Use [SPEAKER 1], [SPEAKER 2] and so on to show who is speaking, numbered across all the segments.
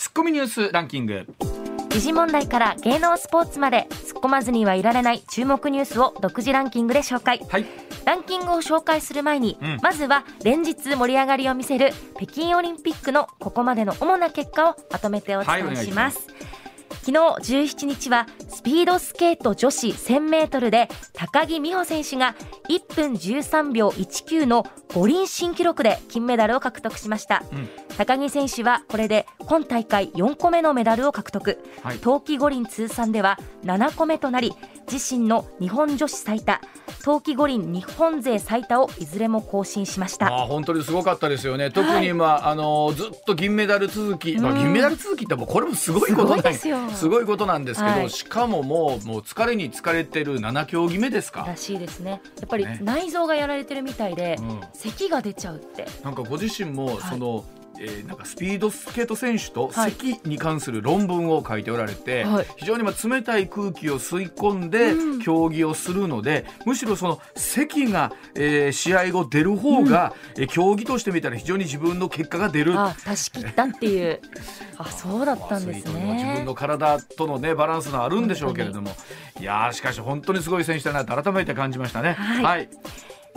[SPEAKER 1] ツッコミニュースランキング。
[SPEAKER 2] 時事問題から芸能スポーツまで突っ込まずにはいられない注目ニュースを独自ランキングで紹介。
[SPEAKER 1] はい。
[SPEAKER 2] ランキングを紹介する前に、
[SPEAKER 1] うん。
[SPEAKER 2] まずは連日盛り上がりを見せる北京オリンピックのここまでの主な結果をまとめてお伝えします。昨日17日はスピードスケート女子1000メートルで高木美帆選手が1分13秒19の五輪新記録で金メダルを獲得しました、
[SPEAKER 1] うん。
[SPEAKER 2] 高木選手はこれで今大会4個目のメダルを獲得、
[SPEAKER 1] はい。
[SPEAKER 2] 冬季五輪通算では7個目となり自身の日本女子最多。冬季五輪日本勢最多をいずれも更新しました。
[SPEAKER 1] まあ本当にすごかったですよね。特にまあ、あのずっと銀メダル続き、まあ
[SPEAKER 2] うん。
[SPEAKER 1] 銀メダル続きってもうこれもすごいことなん
[SPEAKER 2] ですよ
[SPEAKER 1] すごいことなんですけど、
[SPEAKER 2] はい。
[SPEAKER 1] しかももうもう疲れに疲れてる7競技目ですか？ら
[SPEAKER 2] しいですね。やっぱり
[SPEAKER 1] ね。
[SPEAKER 2] 内臓がやられてるみたいで、
[SPEAKER 1] うん。
[SPEAKER 2] 咳が出ちゃうって。
[SPEAKER 1] なんかご自身も
[SPEAKER 2] い。
[SPEAKER 1] その、えーなんかスピードスケート選手と
[SPEAKER 2] はい。
[SPEAKER 1] 咳に関する論文を書いておられて、
[SPEAKER 2] はい。
[SPEAKER 1] 非常にまあ冷たい空気を吸い込んで
[SPEAKER 2] うん。
[SPEAKER 1] 競技をするので、むしろその咳が、えー試合後出る方が、えー競技としてみたら非常に自分の結果が出る。
[SPEAKER 2] あ出し切ったっていう。あそうだったんです
[SPEAKER 1] アスリートにも自分
[SPEAKER 2] ね
[SPEAKER 1] の体とのねバランスのあるんでしょうけれども。いやーしかし本当にすごい選手だなと改めて感じましたね。
[SPEAKER 2] はい。
[SPEAKER 1] はい、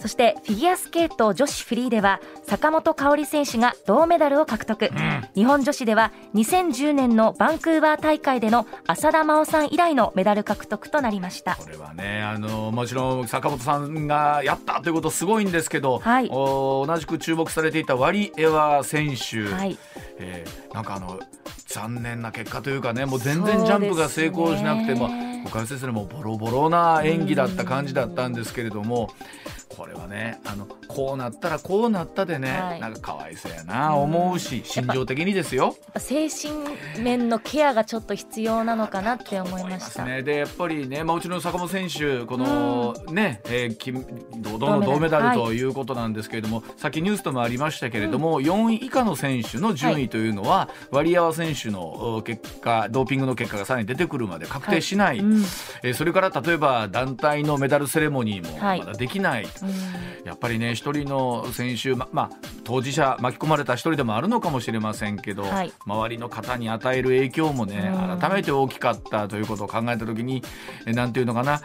[SPEAKER 2] そしてフィギュアスケート女子フリーでは坂本花織選手が銅メダルを獲得、日本女子では2010年のバンクーバー大会での浅田真央さん以来のメダル獲得となりました。
[SPEAKER 1] これはねあのもちろん坂本さんがやったということすごいんですけど、
[SPEAKER 2] はい。
[SPEAKER 1] お同じく注目されていたワリエワ選手、
[SPEAKER 2] はい。
[SPEAKER 1] えーなんかあの残念な結果というかねもう全然ジャンプが成功しなくても
[SPEAKER 2] そうですね。
[SPEAKER 1] 他の先生もボロボロな演技だった感じだったんですけれどもこれはねあのこうなったらこうなったでね、
[SPEAKER 2] はい。
[SPEAKER 1] なんかかわいそうやな思うし心情的にですよ。
[SPEAKER 2] 精神面のケアがちょっと必要なのかなって思いました。
[SPEAKER 1] ね、でやっぱりね、まあ、うちの坂本選手この、ね、えー金堂々の銅
[SPEAKER 2] 銅メダル。
[SPEAKER 1] とい。うことなんですけれども、さっきニュースともありましたけれども、4位以下の選手の順位というのは、ワリエワ選手のお結果ドーピングの結果がさらに出てくるまで確定しない、
[SPEAKER 2] うん。
[SPEAKER 1] えーそれから例えば団体のメダルセレモニーも
[SPEAKER 2] はい。
[SPEAKER 1] まだできない、
[SPEAKER 2] うん
[SPEAKER 1] やっぱりね一人の選手ままあ当事者巻き込まれた一人でもあるのかもしれませんけど、
[SPEAKER 2] はい。
[SPEAKER 1] 周りの方に与える影響もね
[SPEAKER 2] うん。
[SPEAKER 1] 改めて大きかったということを考えた時にえなんていうのかな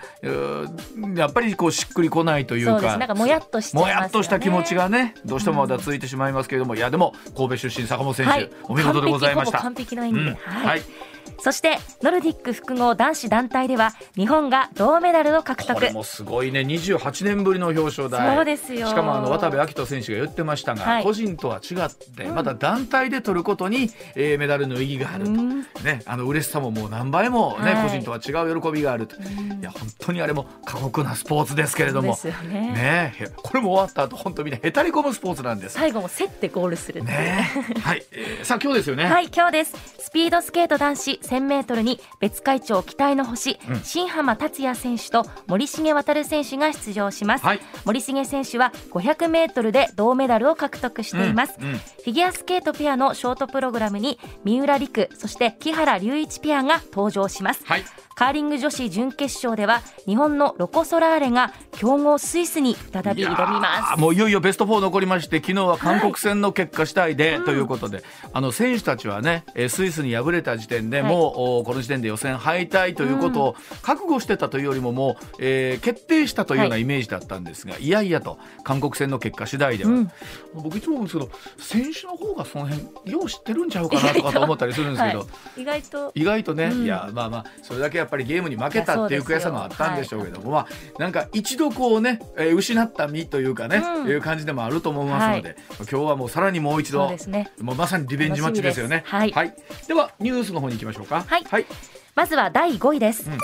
[SPEAKER 1] やっぱりこうしっくりこないというか
[SPEAKER 2] です。なんかもやっとし
[SPEAKER 1] た気持ちがねどうしてもまだ続いてしまいますけれども、いやでも神戸出身坂本選手、
[SPEAKER 2] はい。
[SPEAKER 1] お見事でございました。
[SPEAKER 2] 完璧ほぼ完璧の演技で、
[SPEAKER 1] うん。
[SPEAKER 2] はい。
[SPEAKER 1] はい
[SPEAKER 2] そしてノルディック複合男子団体では日本が銅メダルを獲得。
[SPEAKER 1] これもすごいね。28年ぶりの表彰台。
[SPEAKER 2] そうですよ。
[SPEAKER 1] しかもあの渡部暁斗選手が言ってましたが、
[SPEAKER 2] はい。
[SPEAKER 1] 個人とは違って、
[SPEAKER 2] うん。
[SPEAKER 1] また団体で取ることに、えーメダルの意義があると、
[SPEAKER 2] うん。
[SPEAKER 1] ね、あの嬉しさももう何倍も、ね
[SPEAKER 2] はい。
[SPEAKER 1] 個人とは違う喜びがあると、いや本当にあれも過酷なスポーツですけれども。
[SPEAKER 2] ね。
[SPEAKER 1] ねへこれも終わった後本当みんなへたり込むスポーツなんです。
[SPEAKER 2] 最後も競ってゴールする
[SPEAKER 1] ね。はい、えーさあ今日ですよね。
[SPEAKER 2] はい、今日です。スピードスケート男子1000メートルに別会長期待の星、
[SPEAKER 1] うん
[SPEAKER 2] 新浜達也選手と森重航選手が出場します。
[SPEAKER 1] はい
[SPEAKER 2] 森重選手は500メートルで銅メダルを獲得しています。
[SPEAKER 1] うんうん
[SPEAKER 2] フィギュアスケートペアのショートプログラムに三浦璃来、そして木原龍一ペアが登場します。
[SPEAKER 1] はい
[SPEAKER 2] カーリング女子準決勝では日本のロコ・ソラーレが強豪スイスに再び挑みます。
[SPEAKER 1] ーもういよいよベスト4残りまして昨日は韓国戦の結果次第で、ということで、あの選手たちはねえースイスに敗れた時点で、
[SPEAKER 2] はい。
[SPEAKER 1] もうおこの時点で予選敗退ということを覚悟してたというよりももう、えー決定したというような
[SPEAKER 2] はい。
[SPEAKER 1] イメージだったんですが、い、やいやと韓国戦の結果次第では、
[SPEAKER 2] うん。
[SPEAKER 1] 僕いつも思うんですけど選手の方がその辺よう知ってるんちゃうかなとかと思ったりするんですけど。
[SPEAKER 2] はい、意外と。
[SPEAKER 1] 意外とね、
[SPEAKER 2] うん。
[SPEAKER 1] いやまあまあそれだけやっぱりゲームに負けたっていう悔しさもあったんでしょうけども、まあなんか一度こうね、えー失った身というかね、
[SPEAKER 2] うん。
[SPEAKER 1] いう感じでもあると思いますので、今日はもうさらにもう一度
[SPEAKER 2] ですね。
[SPEAKER 1] もうまさにリベンジマッチですよね。
[SPEAKER 2] 楽しみです。はい。
[SPEAKER 1] ではニュースの方に行きましょうか。
[SPEAKER 2] はい。
[SPEAKER 1] はい。
[SPEAKER 2] まずは第5位です、
[SPEAKER 1] うん。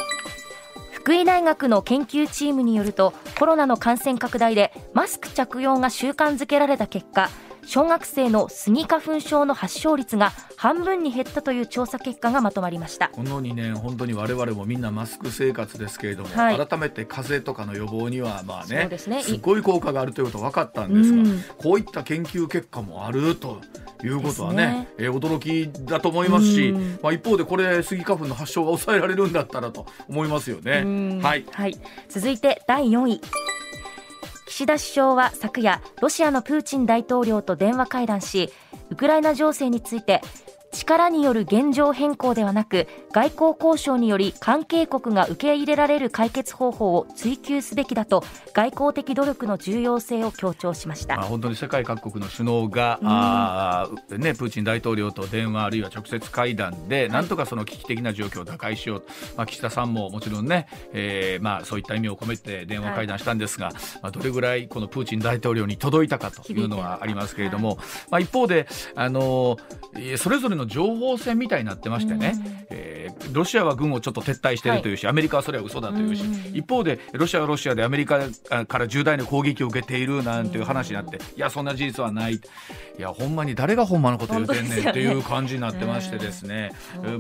[SPEAKER 2] 福井大学の研究チームによるとコロナの感染拡大でマスク着用が習慣づけられた結果小学生のスギ花粉症の発症率が半分に減ったという調査結果がまとまりました。
[SPEAKER 1] この2年本当に我々もみんなマスク生活ですけれども、
[SPEAKER 2] はい。
[SPEAKER 1] 改めて風邪とかの予防にはまあね
[SPEAKER 2] ですね。
[SPEAKER 1] すごい効果があるということが分かったんですが、
[SPEAKER 2] うん。
[SPEAKER 1] こういった研究結果もあるということはね
[SPEAKER 2] ね。
[SPEAKER 1] えー驚きだと思いますし、
[SPEAKER 2] うん。
[SPEAKER 1] まあ、一方でこれスギ花粉の発症が抑えられるんだったらと思いますよね。
[SPEAKER 2] うん。
[SPEAKER 1] はい、
[SPEAKER 2] はい、続いて第4位岸田首相は昨夜ロシアのプーチン大統領と電話会談しウクライナ情勢について力による現状変更ではなく外交交渉により関係国が受け入れられる解決方法を追求すべきだと外交的努力の重要性を強調しました、
[SPEAKER 1] まあ、本当に世界各国の首脳が、うん、あね、プーチン大統領と電話あるいは直接会談で、なんとかその危機的な状況を打開しよう、まあ、岸田さんももちろんね、えーまあ、そういった意味を込めて電話会談したんですが、はい、まあ、どれぐらいこのプーチン大統領に届いたかというのはありますけれども、はい、まあ、一方であのそれぞれの情報戦みたいになってましてね、えー、ロシアは軍をちょっと撤退しているというし、はい、アメリカはそれは嘘だというし、一方でロシアはロシアでアメリカから重大な攻撃を受けているなんていう話になって、いやそんな事実はない。いやほんまに誰がほんまのこと言うてんねんっていう感じになってましてですね、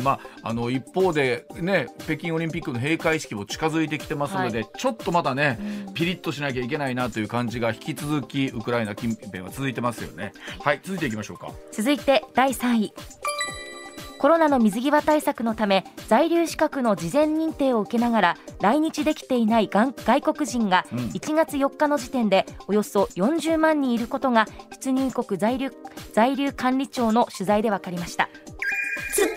[SPEAKER 1] まああの一方でね北京オリンピックの閉会式も近づいてきてますので、はい、ちょっとまだね、ピリッとしなきゃいけないなという感じが引き続きウクライナ近辺は続いてますよね。はい続いていきましょうか。
[SPEAKER 2] 続いて第3位コロナの水際対策のため在留資格の事前認定を受けながら来日できていない外国人が1月4日の時点でおよそ40万人いることが出入国在留在留管理庁の取材で分かりました。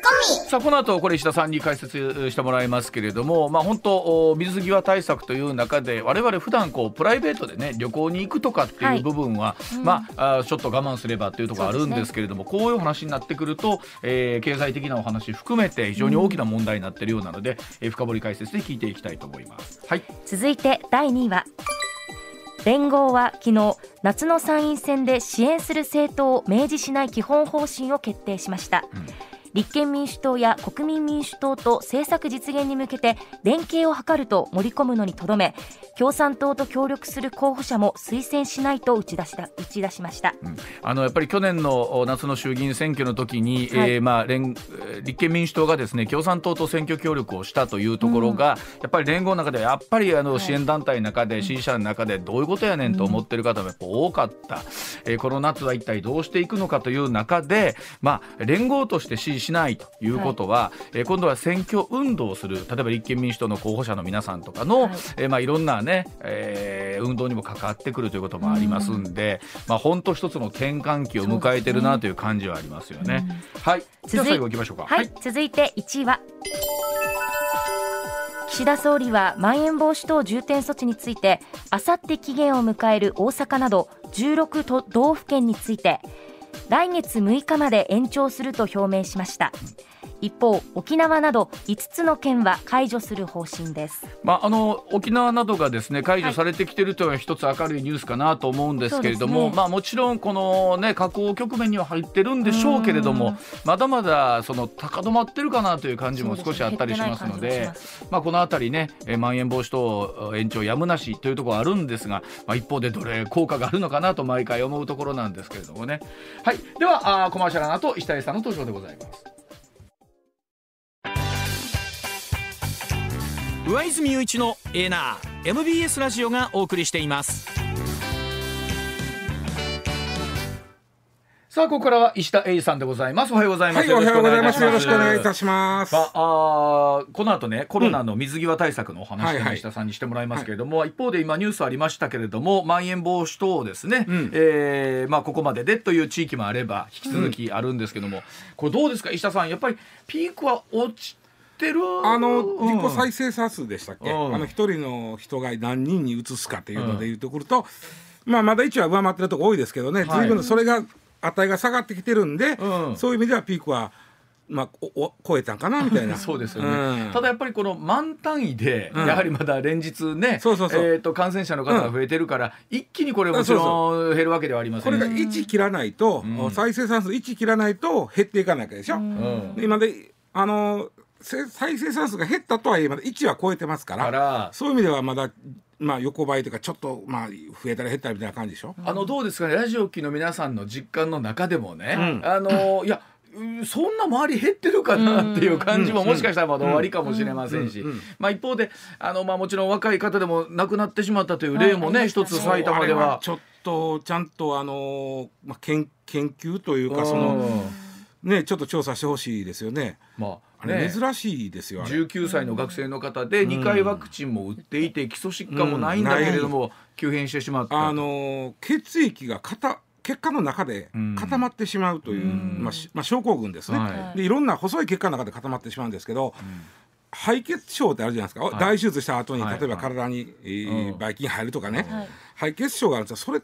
[SPEAKER 1] ツッコミさあこの後これ石田さんに解説してもらいますけれども、まあ、本当水際対策という中で我々普段こうプライベートでね旅行に行くとかっていう部分は、はい、まあ、ちょっと我慢すればというところあるんですけれども、ね、こういう話になってくると、えー、経済的なお話含めて非常に大きな問題になっているようなので、うん、えー、深掘解説で聞いていきたいと思います。はい、
[SPEAKER 2] 続いて第2位は連合は昨日夏の参院選で支援する政党を明示しない基本方針を決定しました、うん立憲民主党や国民民主党と政策実現に向けて連携を図ると盛り込むのにとどめ共産党と協力する候補者も推薦しないと打ち出した打ち出しました、うん、
[SPEAKER 1] あのやっぱり去年の夏の衆議院選挙の時に、はい、えー、まあ連立憲民主党がですね共産党と選挙協力をしたというところが、うん、やっぱり連合の中でやっぱりあの支援団体の中で、支持者の中でどういうことやねんと思ってる方もやっぱ多かった、えー、この夏は一体どうしていくのかという中で、まあ、連合として支持しないということは、はい、えー、今度は選挙運動をする例えば立憲民主党の候補者の皆さんとかの、はい。えー、まあ、いろんなね、えー、運動にも関わってくるということもありますんで、まあ、本当一つの転換期を迎えてるなという感じはありますよね。ね。はい、じゃあ最後いきましょうか。
[SPEAKER 2] はい、続いて1位は。岸田総理はまん延防止等重点措置についてあさって期限を迎える大阪など16都道府県について来月6日まで延長すると表明しました。一方沖縄など5つの県は解除する方針です、
[SPEAKER 1] まあ、あの沖縄などがですね解除されてきているというのは一つ明るいニュースかなと思うんですけれども、ね、まあ、もちろんこの、ね、下降局面には入ってるんでしょうけれどもまだまだその高止まってるかなという感じも少しあったりしますのでまあ、この辺りねまん延防止等延長やむなしというところあるんですが、まあ、一方でどれ効果があるのかなと毎回思うところなんですけれどもね。はい、ではあコマーシャルの後石谷さんの登場でございます。
[SPEAKER 3] 上泉雄一のエナー MBS ラジオがお送りしています。
[SPEAKER 1] さあここからは石田英二さんでございます。おはようございます、
[SPEAKER 4] はい、おはようございます。よろしくお願いいたします。あ
[SPEAKER 1] あこの後ねコロナの水際対策のお話を石田さんにしてもらいますけれども、はいはい、一方で今ニュースありましたけれどもまん延防止等ですね、うん、えー、まあここまででという地域もあれば引き続きあるんですけども、うん、これどうですか石田さん。やっぱりピークは落ちってる？
[SPEAKER 4] あの自己再生産数でしたっけ、うん、あの一人の人が何人に移すかっていうのでいうとくると、うん、まあまだ1は上回ってるとこ多いですけどね、はい、随分それが値が下がってきてるんで、うん、そういう意味ではピークはまあ、おお超えたんかなみたいな。
[SPEAKER 1] そうですよね、うん、ただやっぱりこの満単位で、やはりまだ連日ね、そうそうそう。えーと、感染者の方が増えてるから、一気にこれもちろん減るわけではありません、
[SPEAKER 4] これが1切らないと、再生産数1切らないと減っていかないわけでしょ、うん、今であの再生産数が減ったとはいえまだ1は超えてますからそういう意味ではまだまあ横ばいというかちょっとまあ増えたら減ったりみたいな感じでしょ？
[SPEAKER 1] あのどうですかね？ラジオ機の皆さんの実感の中でもね、うん、あのいやそんな周り減ってるかなっていう感じももしかしたらまだ終わりかもしれませんし、まあ、一方であの、まあ、もちろん若い方でも亡くなってしまったという例もね、一つ埼玉では。
[SPEAKER 4] ちょっとちゃんとあの、まあ、研研究というかその。ね、ちょっと調査してほしいですよね。まあ、ね、珍しいですよ。
[SPEAKER 1] 19歳の学生の方で2回ワクチンも打っていて基礎疾患もないんだけれども、急変してしまった。
[SPEAKER 4] あの血液が硬血管の中で固まってしまうという、まあしまあ、症候群ですね、
[SPEAKER 1] は
[SPEAKER 4] でいろんな細い血管の中で固まってしまうんですけど、敗血症ってあるじゃないですか、大手術した後に
[SPEAKER 1] はい。
[SPEAKER 4] 例えば体に、えー
[SPEAKER 1] うん
[SPEAKER 4] ばい菌入るとかね、
[SPEAKER 2] はい。
[SPEAKER 4] 敗血症があるんですよ。それ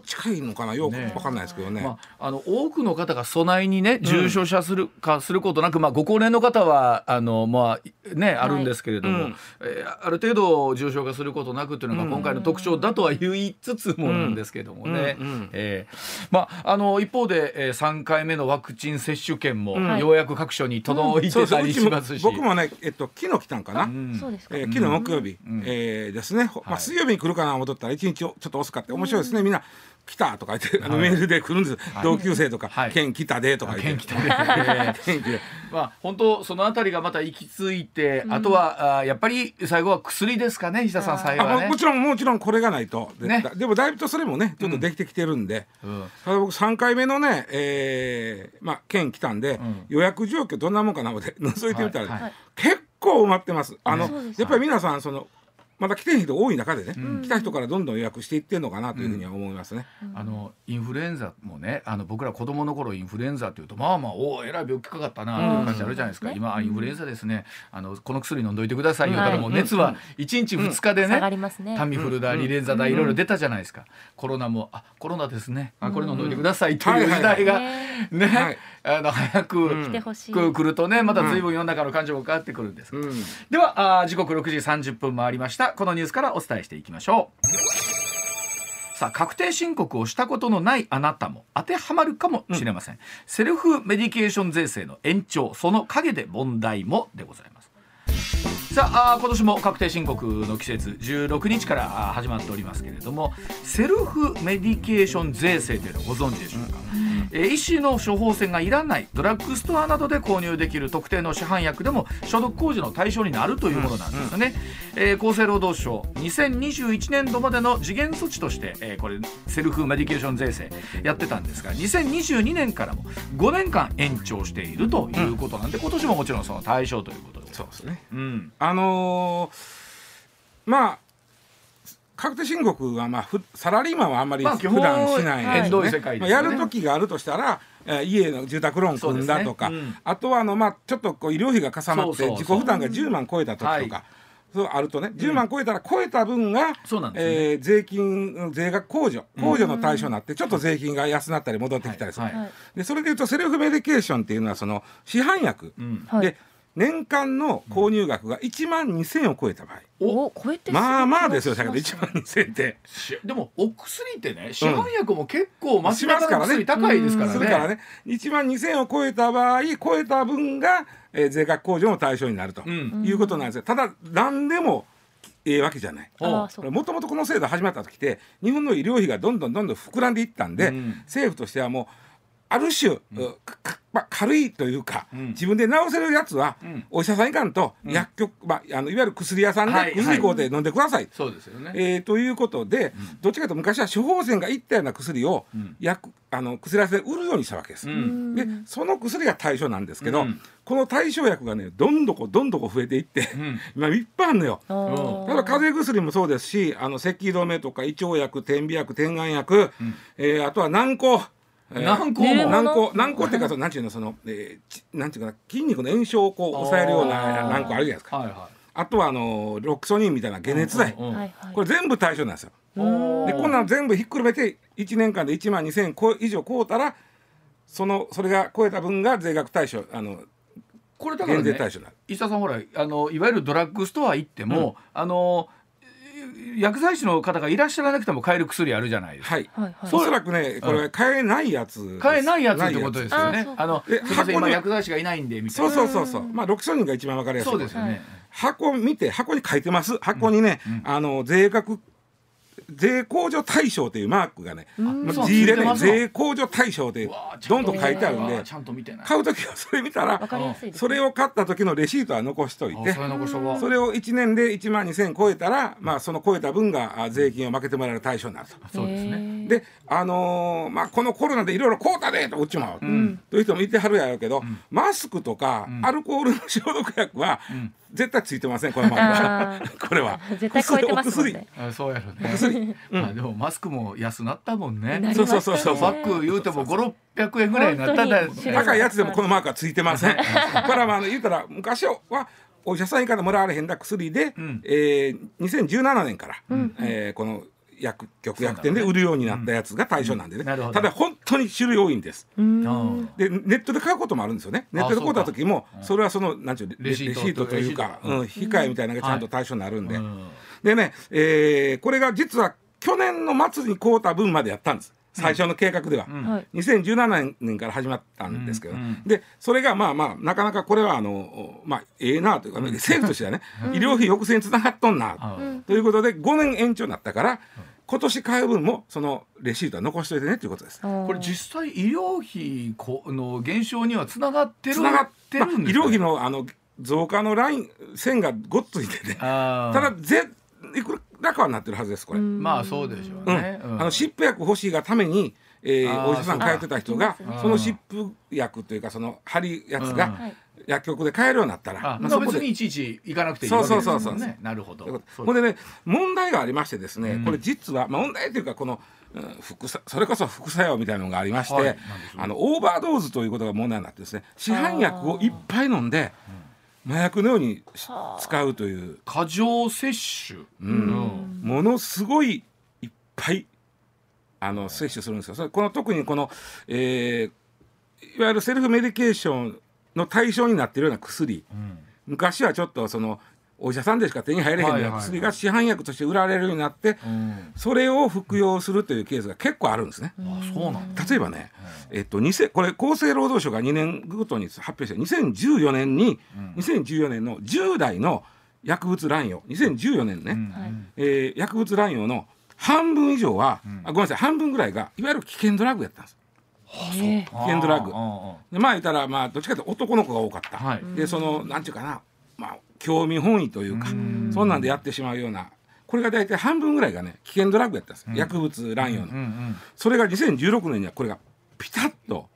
[SPEAKER 4] と近いのかな？よく
[SPEAKER 1] ね。
[SPEAKER 4] 分かんないですけどね。
[SPEAKER 1] まあ、あの多くの方が備えにね重症化する,、かすることなく、まあ、ご高齢の方はあの、まあね、あるんですけれども、
[SPEAKER 4] うん。
[SPEAKER 1] えーある程度重症化することなくというのが今回の特徴だとは言いつつもなんですけれどもね、
[SPEAKER 4] うんうん
[SPEAKER 1] えーまあ、あの一方で、えー、3回目のワクチン接種券も、
[SPEAKER 2] ん
[SPEAKER 1] ようやく各所に届いてたり
[SPEAKER 4] そうそううちも
[SPEAKER 1] します。し。
[SPEAKER 4] 僕もね、えっと、昨日来たんかな、
[SPEAKER 1] うん。
[SPEAKER 2] そうですか。
[SPEAKER 4] えー昨日木曜日、
[SPEAKER 1] うん。
[SPEAKER 4] えーですね、ほまあ、
[SPEAKER 1] はい。
[SPEAKER 4] 水曜日に来るかな思っとったら一日ちょっと遅かって面白いですね、みんな来たとか言ってあのメールで来るんです、同級生とか、
[SPEAKER 1] はい。
[SPEAKER 4] 県来たでとか言って。
[SPEAKER 1] まあ本当そのあたりがまた行き着いて、あとはあやっぱり最後は薬ですかね石田さん最後はね。
[SPEAKER 4] あもも。ちろんもちろんこれがないとで,、
[SPEAKER 1] ね。
[SPEAKER 4] でもだいぶとそれもねちょっとできてきてるんで、
[SPEAKER 1] うん。
[SPEAKER 4] ただ僕3回目のね、えーまあ、県来たんで、
[SPEAKER 1] ん。
[SPEAKER 4] 予約状況どんなもんかなので覗いてみたら、
[SPEAKER 1] はい。
[SPEAKER 2] はい。
[SPEAKER 4] 結構埋まってます。あの
[SPEAKER 2] そうです
[SPEAKER 4] やっぱり皆さんそのまだ来てる人多い中でね、来た人からどんどん予約していってるのかなというふうには思いますね。
[SPEAKER 1] あのインフルエンザもねあの僕ら子供の頃インフルエンザっていうとまあまあおおえらい病気かかったなっていう感じあるじゃないですか、
[SPEAKER 2] うん。
[SPEAKER 1] 今あインフルエンザですね。あのこの薬飲んどいてくださいよ、
[SPEAKER 2] はい。
[SPEAKER 1] だからもう熱は1日2日でね、
[SPEAKER 2] 下がりますね。
[SPEAKER 1] タミフルだ、リレンザだ、いろいろ出たじゃないですか。コロナも、あ、コロナですね。あ、これ飲んどいてくださいという時代が。
[SPEAKER 2] ね
[SPEAKER 1] ね、
[SPEAKER 4] はい。
[SPEAKER 1] あの早く、
[SPEAKER 4] うん。
[SPEAKER 2] 来てほしい。
[SPEAKER 1] く来るとね、また随分世の中の感情も変わってくるんです。
[SPEAKER 4] うん。
[SPEAKER 1] では、あー時刻6時30分回りました。このニュースからお伝えしていきましょう。さあ確定申告をしたことのないあなたも当てはまるかもしれません、セルフメディケーション税制の延長その陰で問題もでございますさあ今年も確定申告の季節16日から始まっておりますけれどもセルフメディケーション税制というのをご存知でしょうか、えー医師の処方箋がいらないドラッグストアなどで購入できる特定の市販薬でも所得控除の対象になるというものなんですよね、えー厚生労働省2021年度までの時限措置として、えーこれセルフメディケーション税制やってたんですが2022年からも5年間延長しているということなんで、今年ももちろんその対象ということで。
[SPEAKER 4] そうですね。
[SPEAKER 1] うん
[SPEAKER 4] あのーまあ確定申告はまあふサラリーマンはあんまり普段しないでまあやる時があるとしたら、えー家の住宅ローン組んだとか、
[SPEAKER 1] ね。うん。
[SPEAKER 4] あとはあのまあちょっとこう医療費がかさまって自己負担が10万超えた時とか、
[SPEAKER 1] はい。
[SPEAKER 4] そうあるとね。10万超えたら超えた分が、
[SPEAKER 1] ね。
[SPEAKER 4] えー税金税額控除控除の対象になってちょっと税金が安なったり戻ってきたりする、
[SPEAKER 1] はい。
[SPEAKER 2] はい。
[SPEAKER 4] でそれでいうとセルフメディケーションっていうのはその市販薬、
[SPEAKER 1] うん。
[SPEAKER 2] はい。
[SPEAKER 4] で年間の購入額が1万2000を超えた場合、
[SPEAKER 2] お、超えて
[SPEAKER 4] まあまあですよ、だけど1
[SPEAKER 2] 気がします
[SPEAKER 4] 万2000って。
[SPEAKER 1] しでもお薬ってね市販薬も結構街中の
[SPEAKER 4] しますからね
[SPEAKER 1] 薬高いですからね。
[SPEAKER 4] からね、1万2000を超えた場合、超えた分が、えー税額控除の対象になると、
[SPEAKER 1] うん。
[SPEAKER 4] いうことなんですよ。ただ、何でもええわけじゃない。もともとこの制度始まった時って日本の医療費がどんどんどんどん膨らんでいったんで、
[SPEAKER 1] うん。
[SPEAKER 4] 政府としてはもうある種、かかまあ、軽いというか、
[SPEAKER 1] うん。
[SPEAKER 4] 自分で治せるやつは、
[SPEAKER 1] うん。
[SPEAKER 4] お医者さんいかんと、
[SPEAKER 1] うん。
[SPEAKER 4] 薬局、まあ、あのいわゆる薬屋さん
[SPEAKER 1] はい
[SPEAKER 4] で薬買うて飲んでください、
[SPEAKER 1] そうですよね。
[SPEAKER 4] えーということで、どっちかというと昔は処方箋がいったような薬を、
[SPEAKER 1] うん。
[SPEAKER 4] 薬あの薬屋さんで売るようにしたわけです。
[SPEAKER 1] うん。
[SPEAKER 4] でその薬が対象なんですけど、
[SPEAKER 1] うん。
[SPEAKER 4] この対象薬がねどんどこどんどこ増えていって、
[SPEAKER 1] うん。
[SPEAKER 4] 今いっぱいあるのよ。
[SPEAKER 2] あー。
[SPEAKER 4] 例えば風邪薬もそうですしあの咳止めとか胃腸薬点鼻薬点眼薬、えーあとは軟膏。えー。
[SPEAKER 1] 軟膏も。
[SPEAKER 4] 軟膏軟膏っていうかそのなんていうのその、えーちなんていうかな筋肉の炎症をこう抑えるような軟膏あるじゃないですか。
[SPEAKER 1] はいは
[SPEAKER 4] あとはあのロキソニンみたいな解熱剤、
[SPEAKER 1] うんうん
[SPEAKER 2] はいはい。
[SPEAKER 4] これ全部対象なんですよ。でこんなん全部ひっくるめて1年間で1万2000円以上超えたらそのそれが超えた分が税額対象あの
[SPEAKER 1] これだからね
[SPEAKER 4] 減税対象になる。
[SPEAKER 1] 石田さんほらあのいわゆるドラッグストア行っても、あの薬剤師の方がいらっしゃらなくても買える薬あるじゃないですか。
[SPEAKER 4] はい
[SPEAKER 2] はいはい。
[SPEAKER 4] おそらくねこれは買えないやつです
[SPEAKER 1] 買えないやつってことですよね。あの
[SPEAKER 4] です
[SPEAKER 1] いません今薬剤師がいないんでみたいな。
[SPEAKER 4] そうそうそうそうまあロキソニンが一番わかりやすい
[SPEAKER 1] そうですよね。
[SPEAKER 2] はい
[SPEAKER 4] 箱見て箱に書いてます箱にね、あの税額税控除対象というマークがね、字入れね税控除対象でどん
[SPEAKER 1] と
[SPEAKER 4] どん書いてあるんで
[SPEAKER 1] うわーちゃんと見てない。
[SPEAKER 4] 買う時はそれ見たら。それを買った時のレシートは残しといて
[SPEAKER 1] あそれ
[SPEAKER 4] を1年で1万2000超えたら、まあ、その超えた分があ税金を負けてもらえる対象になると。
[SPEAKER 1] そうですね。
[SPEAKER 4] であのーまあこのコロナでいろいろこうたでとうちも、という人もいてはるやろうけど、マスクとか、アルコールの消毒薬は、絶対ついてませんこれは
[SPEAKER 2] あ
[SPEAKER 4] これは。
[SPEAKER 2] 絶対超えてますもん
[SPEAKER 4] 薬。
[SPEAKER 2] ね。
[SPEAKER 1] あそうやろね。まあでもマスクも安なったもんね。
[SPEAKER 4] そうそうそうそう。
[SPEAKER 1] バッグ言うても五六百円ぐらいになったんだ
[SPEAKER 4] 高いやつでもこのマークはついてません。これはまあ言うたら昔はお医者さんからもらわれへんだ薬で、
[SPEAKER 1] ん。
[SPEAKER 4] えー、2017年から、えーこの薬局薬店で売るようになったやつが対象なんでね、
[SPEAKER 1] うん。なるほど。
[SPEAKER 4] ただ本当に種類多いんです。
[SPEAKER 1] うん。
[SPEAKER 4] でネットで買うこともあるんですよね。ネットで買うた時もそれはそのなんちゅうレ
[SPEAKER 1] レシート
[SPEAKER 4] というか、うん、控えみたいなのがちゃんと対象になるんで、
[SPEAKER 1] うん
[SPEAKER 4] でね、えーこれが実は去年の末に買うた分までやったんです最初の計画では。
[SPEAKER 2] はい。
[SPEAKER 4] 2017年から始まったんですけど、
[SPEAKER 1] うんうん
[SPEAKER 4] でそれがまあまあなかなかこれはあのまあええなというか、ね政府としてはね、医療費抑制につながっとんな、
[SPEAKER 1] あ
[SPEAKER 4] ということで5年延長になったから、今年買う分もそのレシートは残しといてねということです。
[SPEAKER 1] これ実際医療費この減少にはつながってる
[SPEAKER 4] つなが
[SPEAKER 1] ってるんですか
[SPEAKER 4] まあ医療費のあの増加のライン線がごっついてて、
[SPEAKER 1] あー。
[SPEAKER 4] ただぜいくらかはなってるはずですこれ。
[SPEAKER 1] まあそうでしょう
[SPEAKER 4] うん。
[SPEAKER 1] ね。うん。
[SPEAKER 4] あの湿布薬欲しいがために、えーお医者さん通ってた人が
[SPEAKER 2] そ
[SPEAKER 4] の湿布薬というかその貼りやつが
[SPEAKER 2] はい
[SPEAKER 4] 薬局で買えるようになったら、
[SPEAKER 1] あまあ
[SPEAKER 4] まあそこで
[SPEAKER 1] 別にいちいち行かなくていいわけですもん
[SPEAKER 4] そうそうそうそう
[SPEAKER 1] ね。なるほど。
[SPEAKER 4] ということ。
[SPEAKER 1] そう。
[SPEAKER 4] ほんでね問題がありましてですね、
[SPEAKER 1] うん。
[SPEAKER 4] これ実は、まあ、問題というかこの、うん副作それこそ副作用みたいなのがありまして、あのオーバードーズということが問題になってですね市販薬をいっぱい飲んで麻薬のようにし使うという、
[SPEAKER 1] 過剰摂取。
[SPEAKER 4] うん。ものすごいいっぱいあの摂取するんですよ。それこの特にこの、えーいわゆるセルフメディケーションの対象になっているような薬、
[SPEAKER 1] うん。
[SPEAKER 4] 昔はちょっとそのお医者さんでしか手に入れへん薬が市販薬として売られるようになって
[SPEAKER 1] うん。
[SPEAKER 4] それを服用するというケースが結構あるんですね。
[SPEAKER 1] あそうなんだ。
[SPEAKER 4] 例えばね、えっと、2000これ厚生労働省が2年ごとに発表して2014年に、2014年の10代の薬物乱用2014年ね、
[SPEAKER 1] うん。
[SPEAKER 2] はい。
[SPEAKER 4] えー薬物乱用の半分以上は、あごめんなさい半分ぐらいがいわゆる危険ドラッグやったんです。危険ドラッグ。でまあ言ったらまあどっちかというと男の子が多かった。
[SPEAKER 1] はい。
[SPEAKER 4] でそのなんていうかな、まあ、興味本位というかそんなんでやってしまうようなこれが大体半分ぐらいがね危険ドラッグやったんです、薬物乱用の、
[SPEAKER 1] ーうんうん。
[SPEAKER 4] それが2016年にはこれがピタッと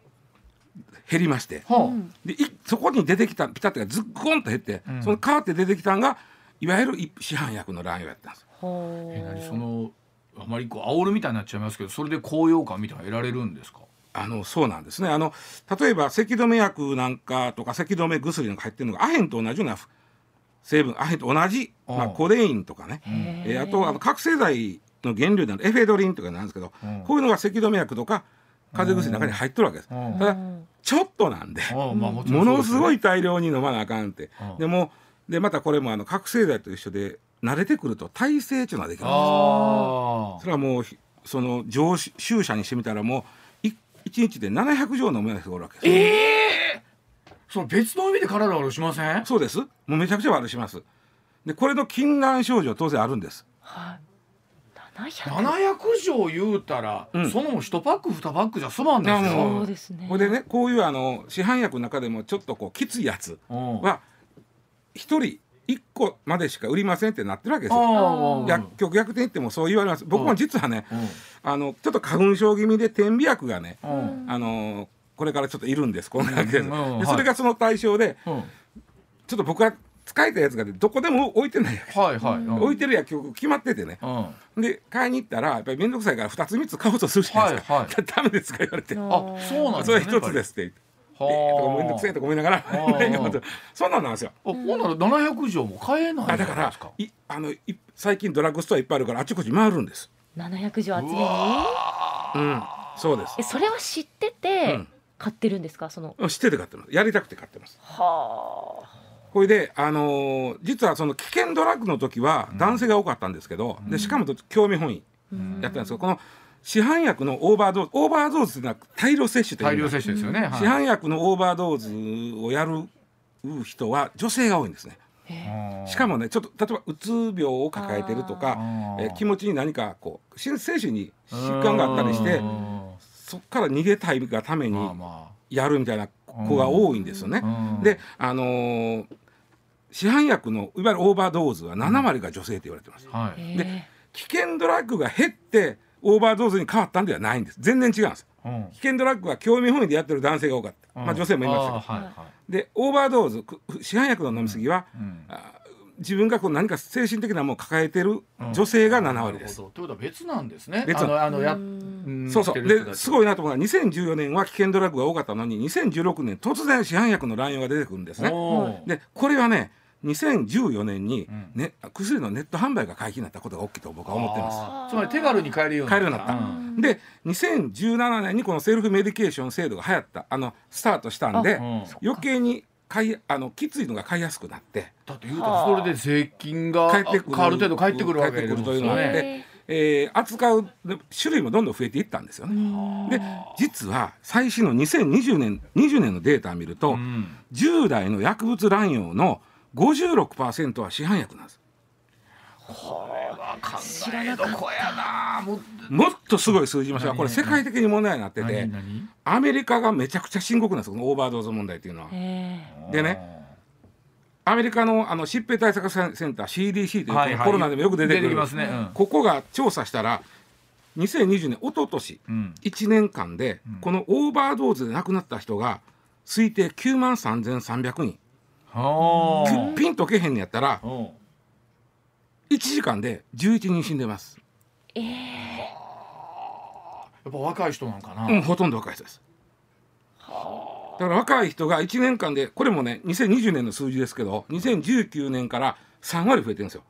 [SPEAKER 4] 減りまして。
[SPEAKER 1] は
[SPEAKER 4] でいそこに出てきたピタッとがずっこんと減って、
[SPEAKER 1] ん。
[SPEAKER 4] その変わって出てきたのがいわゆる一市販薬の乱用やったんです。
[SPEAKER 1] え何そのあまりこう煽るみたいになっちゃいますけど、それで高揚感みたいなの得られるんですか？
[SPEAKER 4] あのそうなんですね。あの例えば咳止め薬なんかとか咳止め薬なんか入ってるのがアヘンと同じような成分アヘンと同じ、まあ、
[SPEAKER 1] うん
[SPEAKER 4] コレインとかね、えーあとあの覚醒剤の原料であるエフェドリンとかなんですけど、
[SPEAKER 1] うん。
[SPEAKER 4] こういうのが咳止め薬とか風邪薬の中に入ってるわけです、
[SPEAKER 1] うん。
[SPEAKER 4] ただちょっとなんで、
[SPEAKER 1] も
[SPEAKER 4] のすご
[SPEAKER 1] い。
[SPEAKER 4] い大量に飲まなあかんって、
[SPEAKER 1] うん。
[SPEAKER 4] でもでまたこれもあの覚醒剤と一緒で慣れてくると耐性っていうのができるんです。
[SPEAKER 1] あ
[SPEAKER 4] それはもうひその常習者にしてみたらもうい一日で700錠飲むような人がおるわけです。
[SPEAKER 1] ええその別の意味で体悪くしません？
[SPEAKER 4] そうです。もうめちゃくちゃ悪します。でこれの禁断症状当然あるんです。
[SPEAKER 2] はい。700
[SPEAKER 1] 700錠言うたら、
[SPEAKER 4] うん。
[SPEAKER 1] その1パック2パックじゃ済まんですよ。
[SPEAKER 4] も
[SPEAKER 2] そうですね。
[SPEAKER 4] これでねこういうあの市販薬の中でもちょっとこうきついやつ
[SPEAKER 1] うん。
[SPEAKER 4] は一人一個までしか売りませんってなってるわけですよ。薬局薬店行ってもそう言われます。僕も実はね
[SPEAKER 1] うん。
[SPEAKER 4] あのちょっと花粉症気味で点鼻薬がね
[SPEAKER 1] うん。
[SPEAKER 4] あのこれからちょっといるんです。こんなわけで。す
[SPEAKER 1] うんうん
[SPEAKER 4] それがその対象で
[SPEAKER 1] うん。
[SPEAKER 4] ちょっと僕が使いたいやつがねどこでも置いてない
[SPEAKER 1] はいはい、うん。
[SPEAKER 4] 置いてる薬局決まっててね。
[SPEAKER 1] うん。あ
[SPEAKER 4] で買いに行ったらやっぱり面倒くさいから2つ3つ買おうとするじゃないですか、
[SPEAKER 1] はいは
[SPEAKER 4] ダメですか言われて、
[SPEAKER 2] あ
[SPEAKER 1] そうなんですね
[SPEAKER 4] それ一つですって。言って。えーとか面倒くせえとか思いながら。
[SPEAKER 1] ー
[SPEAKER 4] そんなんなんですよ
[SPEAKER 1] あ ほんなら700錠も買えないじゃ
[SPEAKER 4] あだから
[SPEAKER 1] ないですか。
[SPEAKER 4] いあのい最近ドラッグストアいっぱいあるからあちこち回るんです。
[SPEAKER 2] 700錠集めに？
[SPEAKER 4] うん。そうです。
[SPEAKER 2] えそれは知ってて
[SPEAKER 4] うん
[SPEAKER 2] 買ってるんですか？その。
[SPEAKER 4] うん知ってて買ってます。やりたくて買ってます。
[SPEAKER 2] はあ。
[SPEAKER 4] これであのー実はその危険ドラッグの時は男性が多かったんですけど、でしかも興味本位やったんですけどこの市販薬のオーバードーズオーバードーズというのは大量摂取という
[SPEAKER 1] 大量摂取ですよね、
[SPEAKER 4] 市販薬のオーバードーズをやる人は女性が多いんですね。
[SPEAKER 1] はい
[SPEAKER 4] しかもねちょっと例えばうつ病を抱えてるとかえー気持ちに何かこう心精神に疾患があったりして
[SPEAKER 1] うん
[SPEAKER 4] そこから逃げたいがためにやるみたいな子が多いんですよね。
[SPEAKER 1] うん。
[SPEAKER 4] であのー市販薬のいわゆるオーバードーズは7割が女性と言われてます。
[SPEAKER 1] あはい。
[SPEAKER 2] へえ
[SPEAKER 4] 危険ドラッグが減ってオーバードーズに変わったんではないんです。全然違うんです。
[SPEAKER 1] うん。
[SPEAKER 4] 危険ドラッグは興味本位でやってる男性が多かった、まあ女性もいましたけど、
[SPEAKER 1] はいはい。
[SPEAKER 4] でオーバードーズく市販薬の飲み過ぎは、
[SPEAKER 1] ん。
[SPEAKER 4] あ自分がこう何か精神的なものを抱えてる女性が7割です、
[SPEAKER 1] ということは別なんですね。
[SPEAKER 4] 別
[SPEAKER 1] あのあのや、
[SPEAKER 2] うん
[SPEAKER 4] そうそう。ですご
[SPEAKER 1] い
[SPEAKER 4] いなと思うのは2014年は危険ドラッグが多かったのに2016年突然市販薬の乱用が出てくるんですね。でこれはね2014年に、ね薬のネット販売が解禁になったことが大きいと僕は思ってます。
[SPEAKER 1] つまり手軽に買えるように
[SPEAKER 4] 買えるようになった、で2017年にこのセルフメディケーション制度が流行った。あのスタートしたんで、
[SPEAKER 1] うん。
[SPEAKER 4] 余計に買いあのきついのが買いやすくなって。
[SPEAKER 1] だって言うたらそれで税金が
[SPEAKER 4] 帰ってくる
[SPEAKER 1] ある程度返ってくるわけです
[SPEAKER 4] 帰ってくるというのがあっ
[SPEAKER 1] よね。
[SPEAKER 4] て、えー扱う種類もどんどん増えていったんですよね。で実は最新の2020年20年のデータを見ると、
[SPEAKER 1] ん。
[SPEAKER 4] 10代の薬物乱用の56%は市販薬なんです。
[SPEAKER 1] 考えどこやな。も
[SPEAKER 4] っとすごい数字ましょう。これ世界的に問題になっててアメリカがめちゃくちゃ深刻なんですこのオーバードーズ問題っていうのは。
[SPEAKER 2] え
[SPEAKER 4] でねアメリカのあの疾病対策センター CDC という、
[SPEAKER 1] はいはい。
[SPEAKER 4] コロナでもよく出てくる。
[SPEAKER 1] 出てきますね。うん。
[SPEAKER 4] ここが調査したら2020年一昨年
[SPEAKER 1] うん。
[SPEAKER 4] 1年間で、このオーバードーズで亡くなった人が推定9万3300人、
[SPEAKER 1] はあ。
[SPEAKER 4] ピンとけへんのやったら
[SPEAKER 1] うん。
[SPEAKER 4] 1時間で11人死んでます、
[SPEAKER 1] やっぱ若い人なのかな、
[SPEAKER 4] うん、ほとんど若い人ですだから若い人が1年間でこれもね2020年の数字ですけど2019年から3割増えてるんですよ。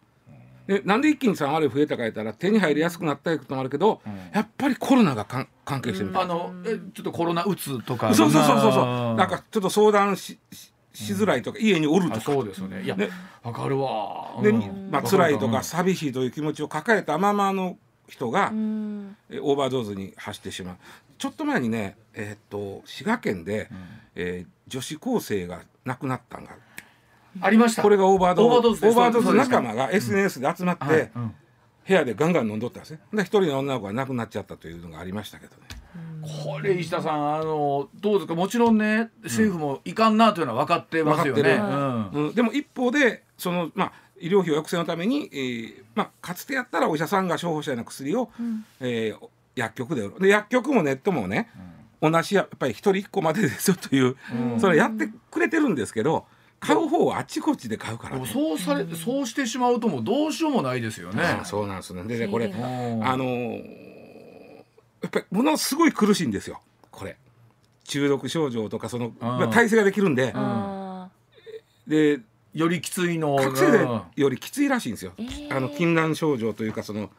[SPEAKER 4] でなんで一気に3割増えたか言ったら手に入りやすくなったこともあるけど、やっぱりコロナがかん関係してるみたい。
[SPEAKER 1] あのえちょっとコロナうつとか
[SPEAKER 4] そうそうそうそうそう。
[SPEAKER 1] まあ
[SPEAKER 4] な。んかちょっと相談しししづらいとか、家におるとか。
[SPEAKER 1] あそうですよね。いや
[SPEAKER 4] ね
[SPEAKER 1] わかるわ。
[SPEAKER 4] で、
[SPEAKER 1] うん。
[SPEAKER 4] まあ辛いとか寂しいという気持ちを抱えたままの人が、
[SPEAKER 2] うん。
[SPEAKER 4] えオーバードーズに走ってしまうちょっと前にね、えーっと滋賀県で、えー女子高生が亡くなったんがあ
[SPEAKER 1] りました。
[SPEAKER 4] これがオーバードーズ。
[SPEAKER 1] オーバードーズです。
[SPEAKER 4] オーバードーズ
[SPEAKER 1] そうです。
[SPEAKER 4] 仲間が SNS で集まって、
[SPEAKER 1] はい。うん。
[SPEAKER 4] 部屋でガンガン飲んどったんですね。で一人の女の子が亡くなっちゃったというのがありましたけどね。
[SPEAKER 1] これ石田さんあのどうですか？もちろんね政府もいかんなというのは分かってますよね。
[SPEAKER 4] 分
[SPEAKER 1] うん。
[SPEAKER 4] うん、でも一方でその、まあ、医療費抑制のために、えーまあ、かつてやったらお医者さんが処方したような薬を、えー薬局で売るで薬局もネットもね、同じやっぱり一人一個までですよという、それやってくれてるんですけど買う方はあちこちで買うから、ね、
[SPEAKER 1] そうされそうしてしまうともうどうしようもないですよね。
[SPEAKER 4] あそうなんですね。でねこれあのーやっぱりものすごい苦しいんですよ。これ。中毒症状とかその、まあ、耐性ができるんで、
[SPEAKER 2] あ
[SPEAKER 4] で
[SPEAKER 1] よりきついの
[SPEAKER 4] 覚醒剤
[SPEAKER 1] うん
[SPEAKER 4] よりきついらしいんですよ、
[SPEAKER 2] ー。
[SPEAKER 4] あの禁断症状というかその。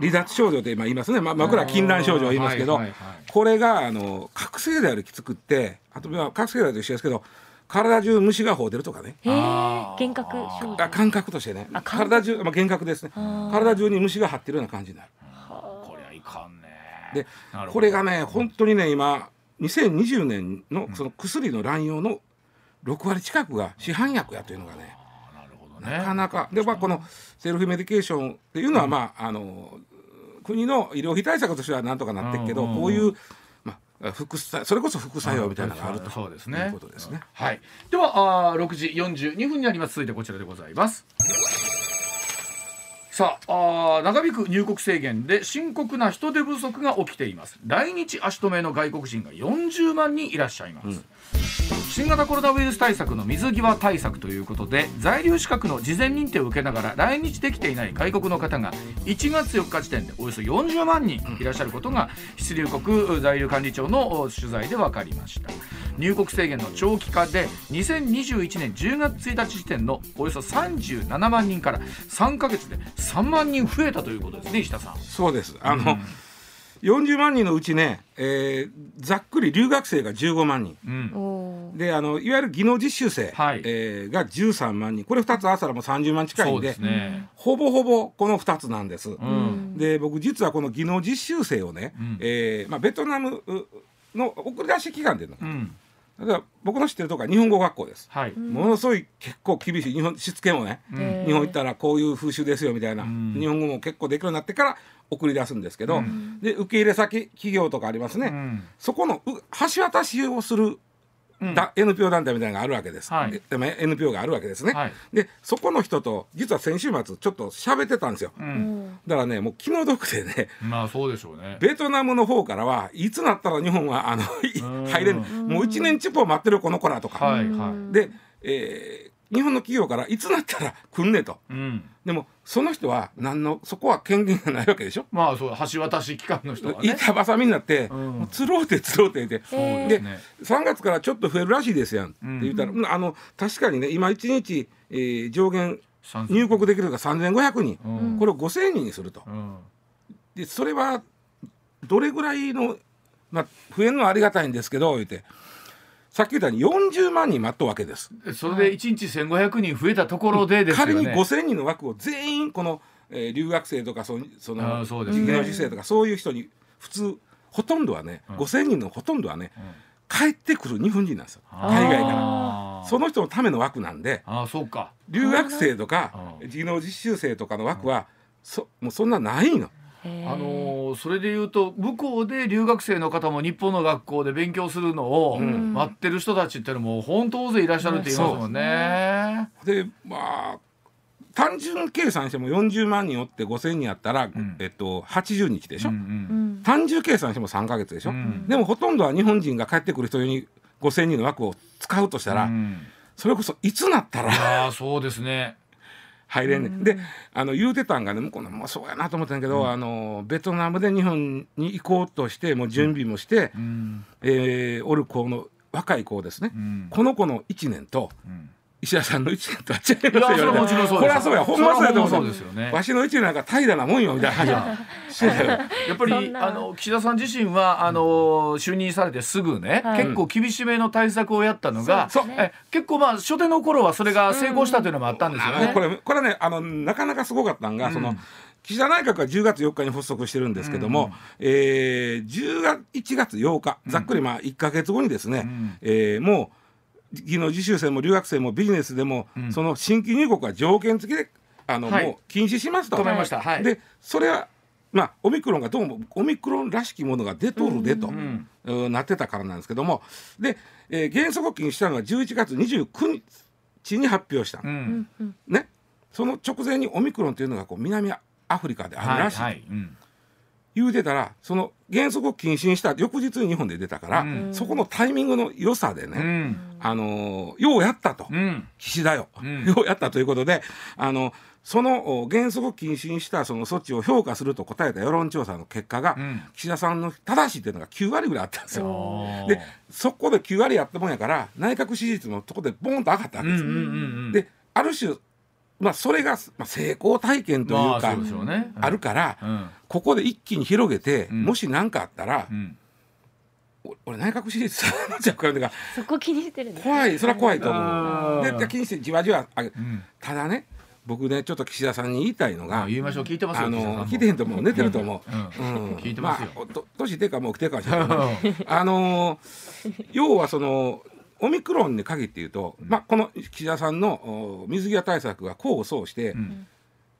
[SPEAKER 4] 離脱症状って今言いますね、まあ、僕らは禁断症状を言いますけど、
[SPEAKER 1] はいはいはい。
[SPEAKER 4] これがあの覚醒剤よりきつくってあとまあ覚醒剤と一緒ですけど体中虫が放出るとかね。
[SPEAKER 2] 幻覚症状。
[SPEAKER 4] あ感覚としてね。
[SPEAKER 2] あ感覚。
[SPEAKER 4] 体中、まあ、幻覚ですね。
[SPEAKER 2] ー。
[SPEAKER 4] 体中に虫が張ってるような感じになる。
[SPEAKER 1] これはいかんね。
[SPEAKER 4] でこれがね本当にね今2020年のその薬の乱用の6割近くが市販薬やというのがね
[SPEAKER 1] な
[SPEAKER 4] かなかで、まあ、このセルフメディケーションっていうのは、まああの国の医療費対策としてはなんとかなってるけど、
[SPEAKER 1] うんうんうん
[SPEAKER 4] こういう、まあ、副作それこそ副作用みたいなのがあると
[SPEAKER 1] そうですね
[SPEAKER 4] いうことですね。
[SPEAKER 1] はい。ではあー6時42分になります。続いてこちらでございます。さああー長引く入国制限で深刻な人手不足が起きています来日足止めの外国人が40万人いらっしゃいます、新型コロナウイルス対策の水際対策ということで在留資格の事前認定を受けながら来日できていない外国の方が1月4日時点でおよそ40万人いらっしゃることが出入国在留管理庁のお取材で分かりました。入国制限の長期化で2021年10月1日時点のおよそ37万人から3か月で3万人増えたということですね石田さん。
[SPEAKER 4] そうです。あの、40万人のうちね、えーざっくり留学生が15万人。
[SPEAKER 1] うん。
[SPEAKER 4] であのいわゆる技能実習生、
[SPEAKER 1] はい。
[SPEAKER 4] えーが13万人。これ2つ合わせたらもう30万近いんです
[SPEAKER 1] ね。
[SPEAKER 4] ほぼほぼこの2つなんです。
[SPEAKER 1] うん。
[SPEAKER 4] で僕実はこの技能実習生をね、
[SPEAKER 1] ん。
[SPEAKER 4] えーまあ、ベトナムうの送り出し機関での、
[SPEAKER 1] うん。
[SPEAKER 4] だから僕の知ってるとこは日本語学校です、
[SPEAKER 1] はい。
[SPEAKER 4] ものすごい結構厳しい日本しつけもね、
[SPEAKER 2] へー。
[SPEAKER 4] 日本行ったらこういう風習ですよみたいな、
[SPEAKER 1] ん。
[SPEAKER 4] 日本語も結構できるようになってから送り出すんですけど、で受け入れ先企業とかありますね、
[SPEAKER 1] うん。
[SPEAKER 4] そこのう橋渡しをするだ NPO 団体みたいなのがあるわけです、
[SPEAKER 1] はい。
[SPEAKER 4] NPO があるわけですね、
[SPEAKER 1] はい。
[SPEAKER 4] でそこの人と実は先週末ちょっと喋ってたんですよ、
[SPEAKER 1] うん。
[SPEAKER 4] だからねもう気の毒でね
[SPEAKER 1] まあそうでしょうね。
[SPEAKER 4] ベトナムの方からはいつなったら日本はあのい入れる。もう1年チップを待ってるこの子らとか、
[SPEAKER 1] はいはい。
[SPEAKER 4] で、えー日本の企業からいつなったら来んねと。
[SPEAKER 1] うん。
[SPEAKER 4] でもその人は何のそこは権限がないわけでしょ。
[SPEAKER 1] まあそう橋渡し機関の人はね。
[SPEAKER 4] 板挟みになって、
[SPEAKER 1] ん。
[SPEAKER 4] もうつろうてつろうて
[SPEAKER 1] ですね。
[SPEAKER 4] 3月からちょっと増えるらしいですやんって言ったら、うん。あの確かにね今1日、えー上限
[SPEAKER 1] 三
[SPEAKER 4] 入国できるのが3500人、
[SPEAKER 1] うん。
[SPEAKER 4] これを5000人にすると。
[SPEAKER 1] うん。
[SPEAKER 4] でそれはどれぐらいの、まあ、増えるのはありがたいんですけど言ってさっき言ったように40万人待っとうわけです。
[SPEAKER 1] でそれで1日1500人増えたところでですよね。
[SPEAKER 4] 仮に5000人の枠を全員この、えー留学生とかそのそ
[SPEAKER 1] あ
[SPEAKER 4] の
[SPEAKER 1] ーそうですね。
[SPEAKER 4] 技能実生とかそういう人に普通ほとんどはね、5000人のほとんどはね、帰ってくる日本人なんですよ。海外から。その人のための枠なんで
[SPEAKER 1] あーそうか。
[SPEAKER 4] 留学生とか技能実習生とかの枠はそもうそんなないの。
[SPEAKER 1] あのーそれで言うと向こうで留学生の方も日本の学校で勉強するのを
[SPEAKER 4] ん。
[SPEAKER 1] 待ってる人たちってのも本当大勢いらっしゃるって言いますもんね。
[SPEAKER 4] でまあ単純計算しても40万人おって5,000人あったら、
[SPEAKER 1] ん。
[SPEAKER 4] えっと、80日でしょ、
[SPEAKER 1] うんうん
[SPEAKER 4] 単純計算しても3か月でしょ、
[SPEAKER 1] ん。
[SPEAKER 4] でもほとんどは日本人が帰ってくる人に5,000人の枠を使うとしたら、
[SPEAKER 1] うん。
[SPEAKER 4] それこそいつなったら。
[SPEAKER 1] ああそうですね。
[SPEAKER 4] 入れんねん、であの言うてたんがね向こうのもうそうやなと思ったんやけど、あのベトナムで日本に行こうとしてもう準備もして、
[SPEAKER 1] うん。
[SPEAKER 4] えーおる子の若い子ですね、
[SPEAKER 1] うん。
[SPEAKER 4] この子の1年と
[SPEAKER 1] うん
[SPEAKER 4] 石田さんの1年とは違いますよ
[SPEAKER 1] それはもちろんそうです
[SPEAKER 4] これはそうや。ほんまそうや。と思
[SPEAKER 1] う。ですよね。
[SPEAKER 4] わしの1年なんか平らなもんよみたいな。
[SPEAKER 1] や。っぱりあの岸田さん自身はあの就任されてすぐね、
[SPEAKER 2] はい。
[SPEAKER 1] 結構厳しめの対策をやったのが、え結構まあ初手の頃はそれが成功したというのもあったんですよね。
[SPEAKER 4] あのこれこれねあのなかなかすごかったんが、その岸田内閣は10月4日に発足してるんですけども、えー10月1月8日ざっくりまあ1か月後にですね、
[SPEAKER 1] ん。
[SPEAKER 4] えーもう技能実習生も留学生もビジネスでも、その新規入国は条件付きであの、
[SPEAKER 1] はい
[SPEAKER 4] もう禁止しますと。
[SPEAKER 1] 止めました。はい。
[SPEAKER 4] でそれはまあオミクロンがどうもオミクロンらしきものが出とるでと、
[SPEAKER 1] ん
[SPEAKER 4] うんなってたからなんですけどもで、えー原則禁止したのは11月29日に発表したの、
[SPEAKER 1] うん。
[SPEAKER 4] ねその直前にオミクロンというのがこう南アフリカであるらしい、
[SPEAKER 1] はいはい。うん
[SPEAKER 4] 言うてたらその原則を禁止にした。翌日に日本で出たから、
[SPEAKER 1] うん。
[SPEAKER 4] そこのタイミングの良さで
[SPEAKER 1] う
[SPEAKER 4] ね、
[SPEAKER 1] ん。
[SPEAKER 4] あのーようやったと、
[SPEAKER 1] うん。
[SPEAKER 4] 岸田よ、
[SPEAKER 1] ん。
[SPEAKER 4] ようやったということであのそのお原則禁止にしたその措置を評価すると答えた世論調査の結果が、
[SPEAKER 1] うん。
[SPEAKER 4] 岸田さんの正しいっていうのが9割ぐらいあったんですよ。でそこで9割やったもんやから内閣支持率のとこでボンと上がったわけです。である種、まあ、それが、まあ、成功体験というか、
[SPEAKER 1] まあ
[SPEAKER 4] るから、
[SPEAKER 1] うん。
[SPEAKER 4] ここで一気に広げて、
[SPEAKER 1] ん。
[SPEAKER 4] もし何かあったら
[SPEAKER 1] う、ん。
[SPEAKER 4] お俺内閣支持率下がっちゃうからだから
[SPEAKER 2] そこ気にしてるんですね。
[SPEAKER 4] 怖い。それは怖いと思う。でで気にしてじわじわ上げ
[SPEAKER 1] ん。
[SPEAKER 4] ただね僕ねちょっと岸田さんに言いたいのが
[SPEAKER 1] あ言いましょう。聞いてますよ。
[SPEAKER 4] あ
[SPEAKER 1] 岸田さんも。
[SPEAKER 4] の聞いてへんと思う寝てると思う。
[SPEAKER 1] うん。聞いてますよ。
[SPEAKER 4] あ、と年てかもう来てるかもしれない あのー要はそのオミクロンに限って言うと、まあ、この岸田さんのお水際対策が功を奏して
[SPEAKER 1] ん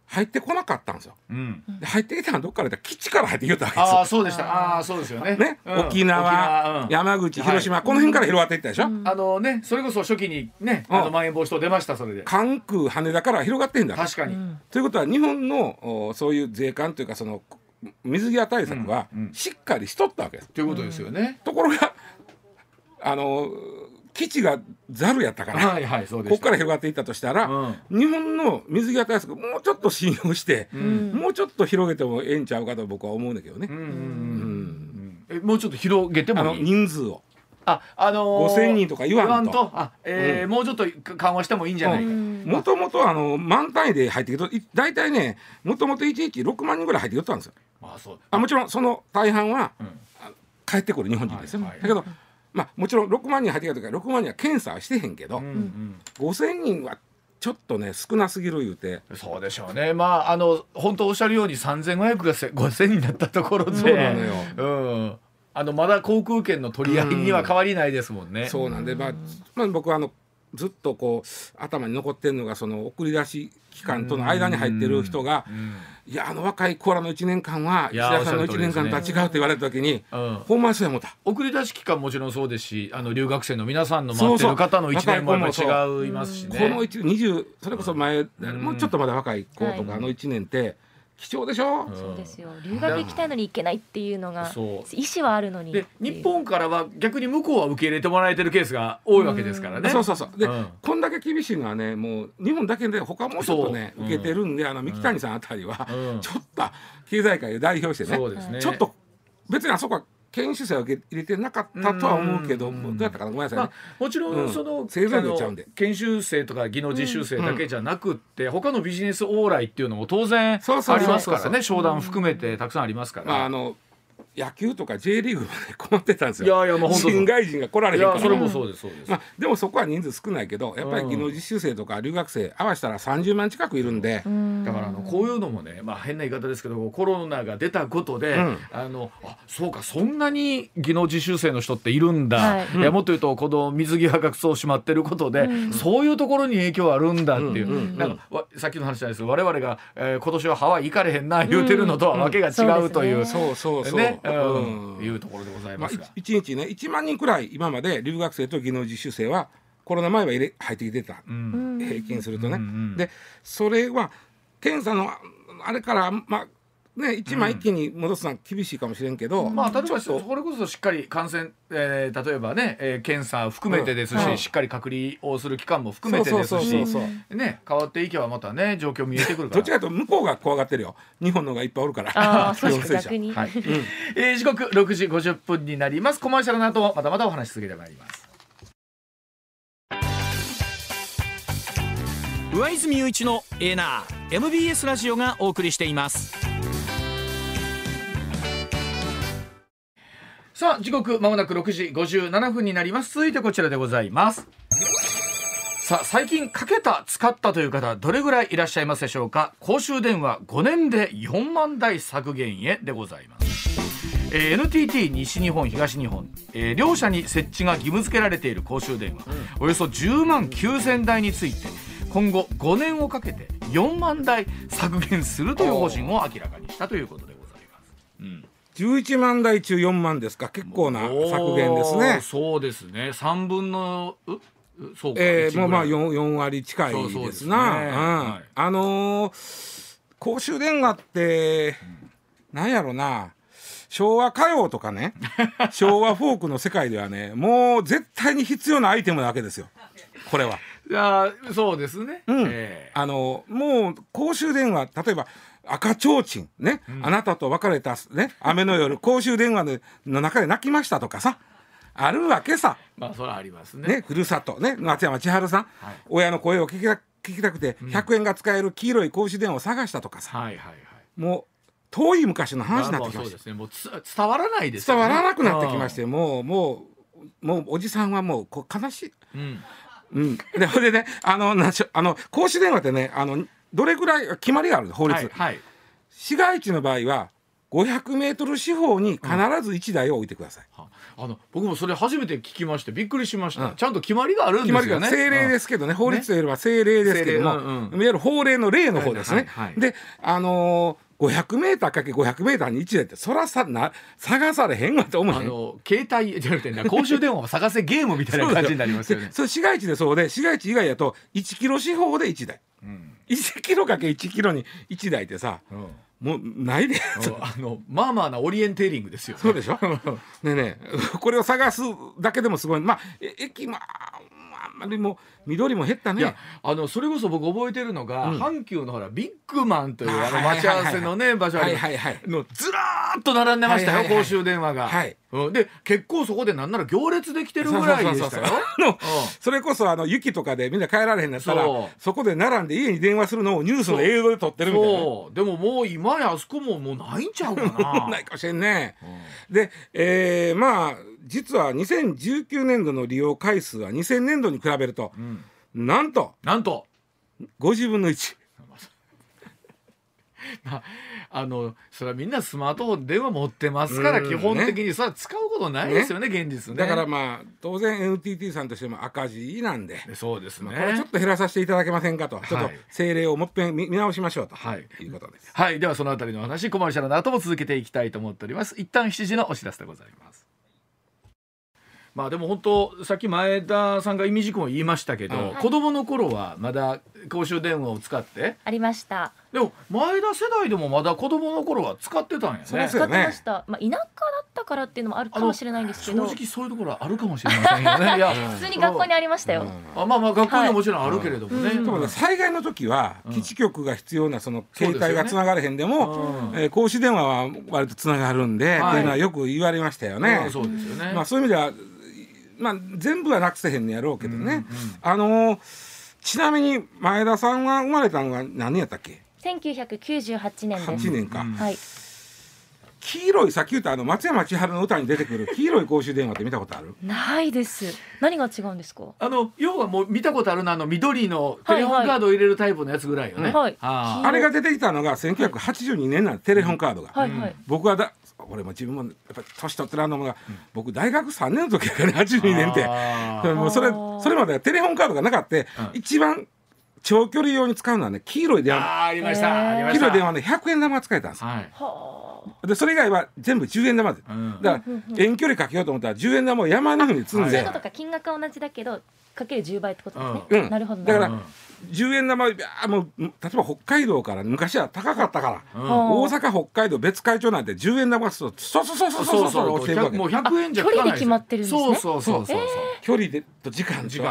[SPEAKER 4] 入ってこなかったんですよ。
[SPEAKER 1] うん。
[SPEAKER 4] で入ってきたのはどっからだ基地から入ってきたわけですよ
[SPEAKER 1] ああ。そうでした。ああそうですよね。
[SPEAKER 4] ね、
[SPEAKER 1] うん
[SPEAKER 4] 沖縄
[SPEAKER 1] うん
[SPEAKER 4] 山口
[SPEAKER 1] はい
[SPEAKER 4] 広島、この辺から広がっていったでしょ、
[SPEAKER 1] あのねそれこそ初期にね
[SPEAKER 4] うん
[SPEAKER 1] あのまん延防止等出ましたそれで。
[SPEAKER 4] 関空羽田から広がってんだ
[SPEAKER 1] 確かに。
[SPEAKER 4] ということは日本のおそういう税関というかその水際対策はしっかりしとったわけです。
[SPEAKER 1] ということですよね。
[SPEAKER 4] ところがあの基地がざるやったから、
[SPEAKER 1] はいはいそうで
[SPEAKER 4] ここ。から広がっていったとしたら、
[SPEAKER 1] うん。
[SPEAKER 4] 日本の水際対策もうちょっと信用して、もうちょっと広げてもええんちゃうかと僕は思うんだけどね、
[SPEAKER 1] うん。うん。うん。
[SPEAKER 4] うん
[SPEAKER 1] うんえもうちょっと広げてもいい？
[SPEAKER 4] 人数を。
[SPEAKER 1] ああのー
[SPEAKER 4] 5000人とか言わんと。
[SPEAKER 1] あえーもうちょっと緩和してもいいんじゃない？か。
[SPEAKER 4] もともとあの満単位で入ってきてい大体ねもともと1日6万人ぐらい入ってきてたんですよ。
[SPEAKER 1] あそう。
[SPEAKER 4] あもちろんその大半は、
[SPEAKER 1] ん。
[SPEAKER 4] あ帰ってくる日本人ですよ、
[SPEAKER 1] はいはい。
[SPEAKER 4] だけどまあもちろん6万人入ってきた時は6万人は検査はしてへんけど、
[SPEAKER 1] うんうん。
[SPEAKER 4] 5,000人はちょっとね少なすぎる言うて
[SPEAKER 1] そうでしょうね。まああの本当おっしゃるように3500がせ5000になったところで、
[SPEAKER 4] そうなのよ
[SPEAKER 1] うん。あのまだ航空券の取り合いには変わりないですもんね。
[SPEAKER 4] そうなんで、まあまあ、僕はあのずっとこう頭に残ってるのがその送り出し期間との間に入ってる人が「いやあの若いコーラの1年間は石田さんの1年間とは違う」って言われた時に、うん、ほんまにそうや思った。
[SPEAKER 1] 送り出し期間もちろんそうですしあの留学生の皆さんの待ってる方の1年も違いますしね。
[SPEAKER 4] この20それこそ前、もうちょっとまだ若い子とかの1年って、貴重でしょ、
[SPEAKER 2] うん、そうですよ。留学行きたいのに行けないっていうのが意思はあるのに
[SPEAKER 1] で日本からは逆に向こうは受け入れてもらえてるケースが多いわけですからね。
[SPEAKER 4] そうそうそう。で、うん、こんだけ厳しいのはねもう日本だけで他もちょっとね受けてるんであの三木谷さんあたりは、ちょっと経済界を代表してねね。ちょっと別にあそこは研修生は入れてなかったとは思うけど、どうやったかな？ごめんなさい、ね。ま
[SPEAKER 1] あ、もちろんその、うん、研修生とか技能実習生だけじゃなくって、うん、他のビジネス往来っていうのも当然ありますからね。商談含めてたくさんありますから、
[SPEAKER 4] まあ、あの野球とか J リーグまで困ってたんですよ。いやいやもう新外人が来られへんから。
[SPEAKER 1] それもそうですそうです。
[SPEAKER 4] まあでもそこは人数少ないけど、やっぱり技能実習生とか留学生合わせたら30万近くいるんで。
[SPEAKER 1] だからあのこういうのもね、まあ変な言い方ですけど、コロナが出たことで、うん、あのあそうかそんなに技能実習生の人っているんだ。はい、いやもっと言うとこの水際がそうしまってることで、うん、そういうところに影響あるんだっていう。うん、なんかさっきの話じゃないですけど、我々が、えー、今年はハワイ行かれへんな言うてるのとはわけが違うという。
[SPEAKER 4] そうそうそう。ね。
[SPEAKER 1] うん。いうところでございますが、まあ、
[SPEAKER 4] 1日ね1万人くらい今まで留学生と技能実習生はコロナ前は入れ入ってきてた、うん、平均するとね。うんうん、でそれは検査のあれからまあね、一枚一気に戻すのは厳しいかもしれんけど、
[SPEAKER 1] うん、まあ、例えばそれこそしっかり感染、えー、例えばね、えー、検査含めてですし、うん、しっかり隔離をする期間も含めてですしね変わっていけばまたね状況見えてくるから。
[SPEAKER 4] どっちかというと向こうが怖がってるよ。日本のがいっぱいおるから。
[SPEAKER 2] あ そう逆に、はい。うん、
[SPEAKER 1] えー、時刻6時50分になります。コマーシャルの後またまたお話し続けてまいります。
[SPEAKER 3] 上泉雄一のエーナー MBS ラジオがお送りしています
[SPEAKER 1] さあ時刻まもなく6時57分になります。続いてこちらでございます。さあ最近かけた使ったという方どれぐらいいらっしゃいますでしょうか？公衆電話5年で4万台削減へでございます。えー、NTT 西日本東日本、えー、両社に設置が義務付けられている公衆電話、うん、およそ10万9000台について今後5年をかけて4万台削減するという方針を明らかにしたということでございます。うん
[SPEAKER 4] 11万台中4万ですか。結構な削減ですね。
[SPEAKER 1] そうですね。3分の
[SPEAKER 4] そうか、えー、もうまあ 4, 4割近いですな、ね。うん。はい、あのー、公衆電話って、うん、なんやろな。昭和歌謡とかね。昭和フォークの世界ではねもう絶対に必要なアイテムなわけですよ。これは。
[SPEAKER 1] いやそうですね、
[SPEAKER 4] うん。えー、あのもう公衆電話例えば赤ちょうちんね、うん、あなたと別れたね雨の夜 公衆電話の中で泣きましたとかさあるわけさ。
[SPEAKER 1] まあそれはありますね。
[SPEAKER 4] ねふるさとね松山千春さん、はい、親の声を聞きた聞きたくて100円が使える黄色い公衆電話を探したとかさ、はいはいはい、もう遠い昔の話になってきました。ね。
[SPEAKER 1] もう伝わらないです、
[SPEAKER 4] ね、伝わらなくなってきましてもうもうもうおじさんはもうこう悲しい。うん。うん、でそれでねあのなしあの公衆電話ってねあのどれぐらい決まりがある法律、はいはい、市街地の場合は500メートル四方に必ず1台を置いてください、うん、
[SPEAKER 1] あの僕もそれ初めて聞きましてびっくりしました、うん、ちゃんと決まりがあるんですよね。
[SPEAKER 4] 政令ですけどね、法律といえば政令ですけども、ねうん、いわゆる法令の例の方ですね、はいはいはい、であのー500メーターかけ500メーターに1台ってそらさな探されへんわと思うあの
[SPEAKER 1] 携帯 じゃなくて公衆電話を探せゲームみたいな感じになりますよね。
[SPEAKER 4] それ市街地でそうで市街地以外だと1キロ四方で1台、うん、1キロかけ1キロに1台ってさ、うん。もうないで。
[SPEAKER 1] あのまあまあなオリエンテーリングですよ、
[SPEAKER 4] ね、そうでしょ？ねねこれを探すだけでもすごい。まあ駅ままりも緑も減ったね。
[SPEAKER 1] あのそれこそ僕覚えてるのが、うん、阪急のほらビッグマンというあの待ち合わせのね場所のずらーっと並んでましたよ、公衆電話が。はい。うん、で結構そこでなんなら行列できてるぐらいでしたよ。
[SPEAKER 4] それこそあの雪とかでみんな帰られへんなったらそこで並んで家に電話するのをニュースの映像で撮ってるみたいな。
[SPEAKER 1] でももう今やあそこももうないんちゃうかな。
[SPEAKER 4] ないかもしれんね。うん、で、えー、まあ実は2019年度の利用回数は2000年度に比べると、うん、なんと
[SPEAKER 1] なんと。
[SPEAKER 4] 50分の1。
[SPEAKER 1] まあ、あのそれはみんなスマートフォン電話持ってますから、
[SPEAKER 4] うん。
[SPEAKER 1] 基本的にそれは使うことないですよね現実ね。
[SPEAKER 4] だからまあ当然 NTT さんとしても赤字なんで、
[SPEAKER 1] そうですね、
[SPEAKER 4] まあ、これちょっと減らさせていただけませんかと、ちょっと
[SPEAKER 1] はい
[SPEAKER 4] 政令をもっぺん見見直しましょうと、
[SPEAKER 1] はい。
[SPEAKER 4] い、うことです。
[SPEAKER 1] はい。ではそのあたりのお話コマーシャルの後も続けていきたいと思っております。一旦7時のお知らせでございますまあでも本当さっき前田さんが意味事項を言いましたけど、
[SPEAKER 4] はい。
[SPEAKER 1] 子供の頃はまだ公衆電話を使って？
[SPEAKER 2] ありました。
[SPEAKER 1] でも前田世代でもまだ子供の頃は使ってたんやね。
[SPEAKER 2] 使ってました、まあ、田舎だったからっていうのもあるかもしれないんですけ
[SPEAKER 1] 正
[SPEAKER 2] ど
[SPEAKER 1] 直そういうところはあるかもしれませんよね。いや。
[SPEAKER 2] 普通に学校にありましたよ、
[SPEAKER 4] うん。
[SPEAKER 1] あまあまあ学校にはもちろんあるけれどもね、
[SPEAKER 2] はいうん。
[SPEAKER 4] 災害の時は
[SPEAKER 1] うん
[SPEAKER 4] 基地局が必要なその携帯がつながれへんでも、
[SPEAKER 1] うん。
[SPEAKER 4] えー公衆電話は割とつながるんで、
[SPEAKER 1] はい。
[SPEAKER 4] っていうのはよく言われましたよね。
[SPEAKER 1] うん。そうですよね、
[SPEAKER 4] まあそういう意味では、まあ、全部はなくせへんのやろうけどね。
[SPEAKER 1] うんうん。
[SPEAKER 4] あのーちなみに前田さんが生まれたのが何年やったっけ
[SPEAKER 2] ？1998年です。
[SPEAKER 4] 8年か、
[SPEAKER 1] うん。
[SPEAKER 2] はい。
[SPEAKER 4] 黄色いさっき言ったあの松山千春の歌に出てくる黄色い公衆電話って見たことある？
[SPEAKER 2] ないです。何が違うんですか？
[SPEAKER 1] あの要はもう見たことあるのあの緑のテレホンカードを入れるタイプのやつぐらいよね。
[SPEAKER 2] はい
[SPEAKER 1] あ
[SPEAKER 4] あれが出てきたのが1982年なんでテレホンカードが、
[SPEAKER 2] はいはい、
[SPEAKER 4] 僕はだ俺も自分もやっぱり年取ってらんのもが、僕大学3年の時やからね82年って。もうそれそれまではテレホンカードがなかった、
[SPEAKER 1] うん。
[SPEAKER 4] 一番長距離用に使うのはね黄色い電話。
[SPEAKER 1] あーありました。
[SPEAKER 4] 黄色い電話ね100円玉使えたんですよ。
[SPEAKER 1] はい。
[SPEAKER 2] は
[SPEAKER 4] でそれ以外は全部10円玉で。
[SPEAKER 1] うん。
[SPEAKER 4] だから遠距離かけようと思ったら10円玉を山のように積ん
[SPEAKER 2] あ、
[SPEAKER 4] で、
[SPEAKER 2] そういうことか。金額は同じだけどかける10倍ってことですね、
[SPEAKER 4] うん。
[SPEAKER 2] なるほど。
[SPEAKER 4] だから10円玉もう例えば北海道から昔は高かったから、
[SPEAKER 1] うん
[SPEAKER 2] ほ
[SPEAKER 4] 大阪北海道別海町なんて10円玉がそうそうそうそうそうそうそう落ちていくわけ
[SPEAKER 1] もう100円じゃ
[SPEAKER 2] あ距離で決まってるんですね
[SPEAKER 1] そうそうそうそう。
[SPEAKER 4] 距離でと時間
[SPEAKER 1] 時間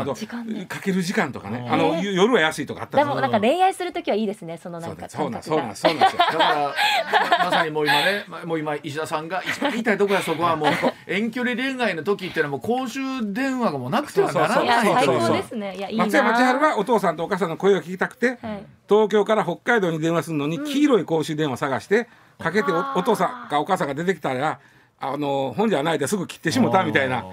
[SPEAKER 4] とあと
[SPEAKER 2] 時間ね。
[SPEAKER 4] かける時間とかね。
[SPEAKER 1] うん
[SPEAKER 4] あのゆ夜は安いとかあったんで
[SPEAKER 2] もなんか恋愛するときはいいですねそのな
[SPEAKER 4] そうんだ
[SPEAKER 2] か
[SPEAKER 4] そうなんそうなんそうなんですよ。
[SPEAKER 1] だからままさにもう今ねまもう今石田さんが一番言いたいところはそこはもう遠距離恋愛の時っていうのはもう公衆電話がもうなくてはならない。という
[SPEAKER 2] 高ですね。いやいいな。
[SPEAKER 4] 松山千春はお父さんとお母さんの声を聞きたくて、
[SPEAKER 2] はい。
[SPEAKER 4] 東京から北海道に電話するのに黄色い公衆電話探してかけてお父さんかお母さんが出てきたらあの本じゃないですぐ切ってしもたみたいな。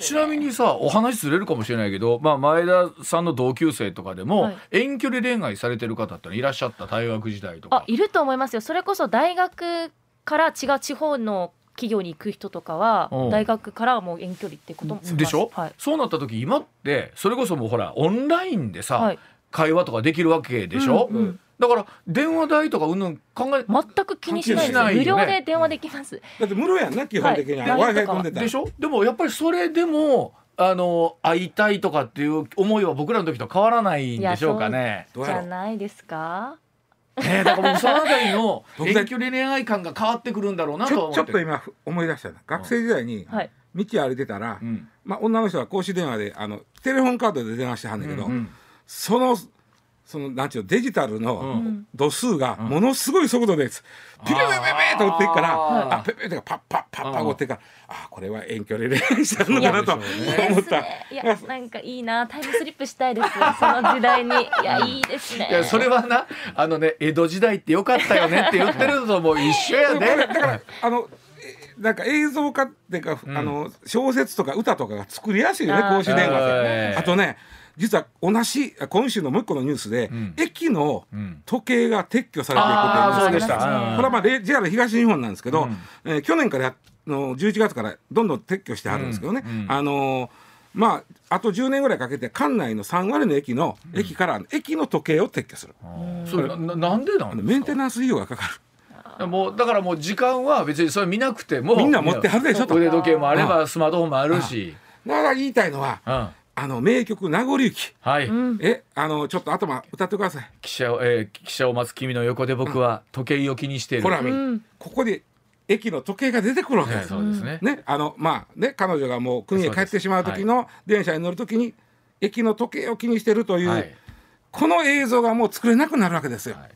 [SPEAKER 1] ちなみにさお話ずれるかもしれないけど、まあ、前田さんの同級生とかでも、
[SPEAKER 2] はい。
[SPEAKER 1] 遠距離恋愛されてる方ってのいらっしゃった大学時代とか。
[SPEAKER 2] あいると思いますよ。それこそ大学から違う地方の企業に行く人とかは
[SPEAKER 1] うん。
[SPEAKER 2] 大学からはもう遠距離ってことも
[SPEAKER 1] でしょ、
[SPEAKER 2] はい。
[SPEAKER 1] そうなった時今ってそれこそもうほらオンラインでさ、
[SPEAKER 2] はい。
[SPEAKER 1] 会話とかできるわけでしょ、
[SPEAKER 2] うんうん
[SPEAKER 1] だから電話代とかうんぬん考え
[SPEAKER 2] 全く気にしないです。
[SPEAKER 1] 関係ないよね。
[SPEAKER 2] 無料で電話できます。
[SPEAKER 4] だって無料やんな基本的に。は、
[SPEAKER 2] はい。
[SPEAKER 4] w i f i 飛んでたら。
[SPEAKER 1] でしょ？でもやっぱりそれでもあの会いたいとかっていう思いは僕らの時と変わらないんでしょうかね。
[SPEAKER 2] じゃないですか？
[SPEAKER 1] ねだから僕そのあたりの 遠距離恋愛感が変わってくるんだろうな
[SPEAKER 4] ちょ
[SPEAKER 1] と思って。
[SPEAKER 4] ちょっと今思い出したな。学生時代に
[SPEAKER 2] はい。
[SPEAKER 4] 道歩いてたら、
[SPEAKER 1] うん。
[SPEAKER 4] まあ、女の人は公衆電話であのテレホンカードで電話してはんだけど、
[SPEAKER 1] うん。
[SPEAKER 4] そのそのなんちゅうのデジタル
[SPEAKER 1] う
[SPEAKER 4] の
[SPEAKER 1] ん
[SPEAKER 4] 度数がものすごい速度です、ピペペペペと打っていくから
[SPEAKER 1] あー
[SPEAKER 4] あペペペとかパッパッパッパ
[SPEAKER 1] うん
[SPEAKER 4] ッ打っていくからあこれは遠距離恋愛してるのかなと思った。
[SPEAKER 2] ねいやなんかいいなタイムスリップしたいですその時代にいやいいですね
[SPEAKER 1] いやそれはなあのね江戸時代ってよかったよねって言ってるのともう一緒や
[SPEAKER 4] これだ
[SPEAKER 1] ね。
[SPEAKER 4] からあのえなんか映像化っていうか、
[SPEAKER 1] ん
[SPEAKER 4] あの小説とか歌とかが作りやすいよね公衆電話
[SPEAKER 1] はい
[SPEAKER 4] って。あとね実は同じ今週のもう一個のニュースで、
[SPEAKER 1] ん。
[SPEAKER 4] 駅の
[SPEAKER 1] うん。
[SPEAKER 4] 時計が撤去されていく
[SPEAKER 1] ああそうでした。
[SPEAKER 4] ことになりました
[SPEAKER 1] うん
[SPEAKER 4] これはまあレ JR 東日本なんですけど、
[SPEAKER 1] うん。
[SPEAKER 4] えー去年からやの11月からどんどん撤去してあるんですけどね、
[SPEAKER 1] うん。うん。
[SPEAKER 4] あのーまああと10年ぐらいかけて管内の3割の駅の、駅から駅の時計を撤去する。
[SPEAKER 1] それなななんでな
[SPEAKER 4] あ
[SPEAKER 1] んですか？
[SPEAKER 4] のメンテナンス費用がかかる。
[SPEAKER 1] もうだからもう時間は別にそれ見なくても
[SPEAKER 4] みんな持ってはるでしょと。
[SPEAKER 1] 腕時計もあればスマートフォンもあるし、
[SPEAKER 4] だから言いたいのは
[SPEAKER 1] うん、
[SPEAKER 4] あの名曲名残雪。
[SPEAKER 1] はい、
[SPEAKER 2] うん。
[SPEAKER 4] えあのちょっと頭歌ってください。
[SPEAKER 1] 汽車を、えー、汽車を待つ君の横で僕は時計を気にしている。
[SPEAKER 4] ほら、
[SPEAKER 2] うん。
[SPEAKER 4] ここで駅の時計が出てくるわけ
[SPEAKER 1] はい
[SPEAKER 4] です、
[SPEAKER 1] そうですね。
[SPEAKER 4] ねあのまあね彼女がもう国へ帰ってしまう時の電車に乗る時に駅の時計を気にしてるという、
[SPEAKER 1] はい。
[SPEAKER 4] この映像がもう作れなくなるわけですよ、
[SPEAKER 1] はい。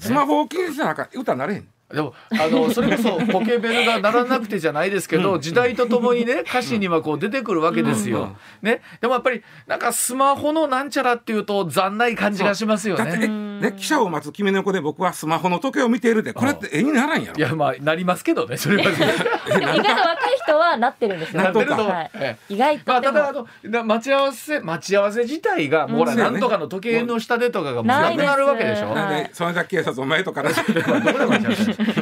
[SPEAKER 4] スマホを気にしてなんか歌なれへん
[SPEAKER 1] でもあのそれこそ ポケベルが鳴らなくてじゃないですけど、時代とともにね歌詞にはこう出てくるわけですよ。ね、でもやっぱりなんかスマホのなんちゃらっていうと残ない感じがしますよね。
[SPEAKER 4] ね、記者を待つ君の横で僕はスマホの時計を見ているってこれって絵にならんやろ。
[SPEAKER 1] いやまあなりますけどね それは
[SPEAKER 2] 意外と若い人はなってるんですよ。
[SPEAKER 1] なってると、
[SPEAKER 2] はい。
[SPEAKER 1] ええ。
[SPEAKER 2] 意外と
[SPEAKER 1] まあ、ただあのな待ち合わせ待ち合わせ自体がもうほら、
[SPEAKER 4] うん
[SPEAKER 1] なんとかの時計の下でとかがもう
[SPEAKER 2] な
[SPEAKER 1] くなるわけでしょ？
[SPEAKER 2] はい
[SPEAKER 4] なんでそのだけ警察お前とか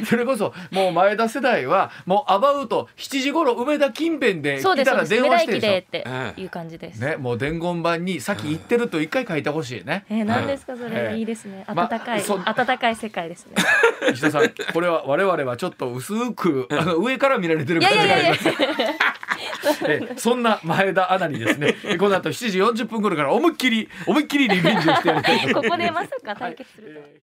[SPEAKER 1] それこそもう前田世代はもうアバウト7時頃梅田近辺で来たら電話して
[SPEAKER 2] 駅でっ
[SPEAKER 1] で
[SPEAKER 2] ていう感じです。
[SPEAKER 1] ねもう伝言板に先行ってると一回書いてほしいね。
[SPEAKER 2] えー、何ですかそれ、
[SPEAKER 1] ええ。
[SPEAKER 2] いいですね
[SPEAKER 1] ま
[SPEAKER 2] 暖かい、
[SPEAKER 1] そ
[SPEAKER 2] 暖かい世界ですね。
[SPEAKER 1] 石田さんこれは我々はちょっと薄くあの上から見られてる感じがあります。えそんな前田アナにですね この後7時40分頃から思いっきり思いっきりリベンジをしてやりたいと思います。
[SPEAKER 2] ここでまさか対決するとは、
[SPEAKER 1] えー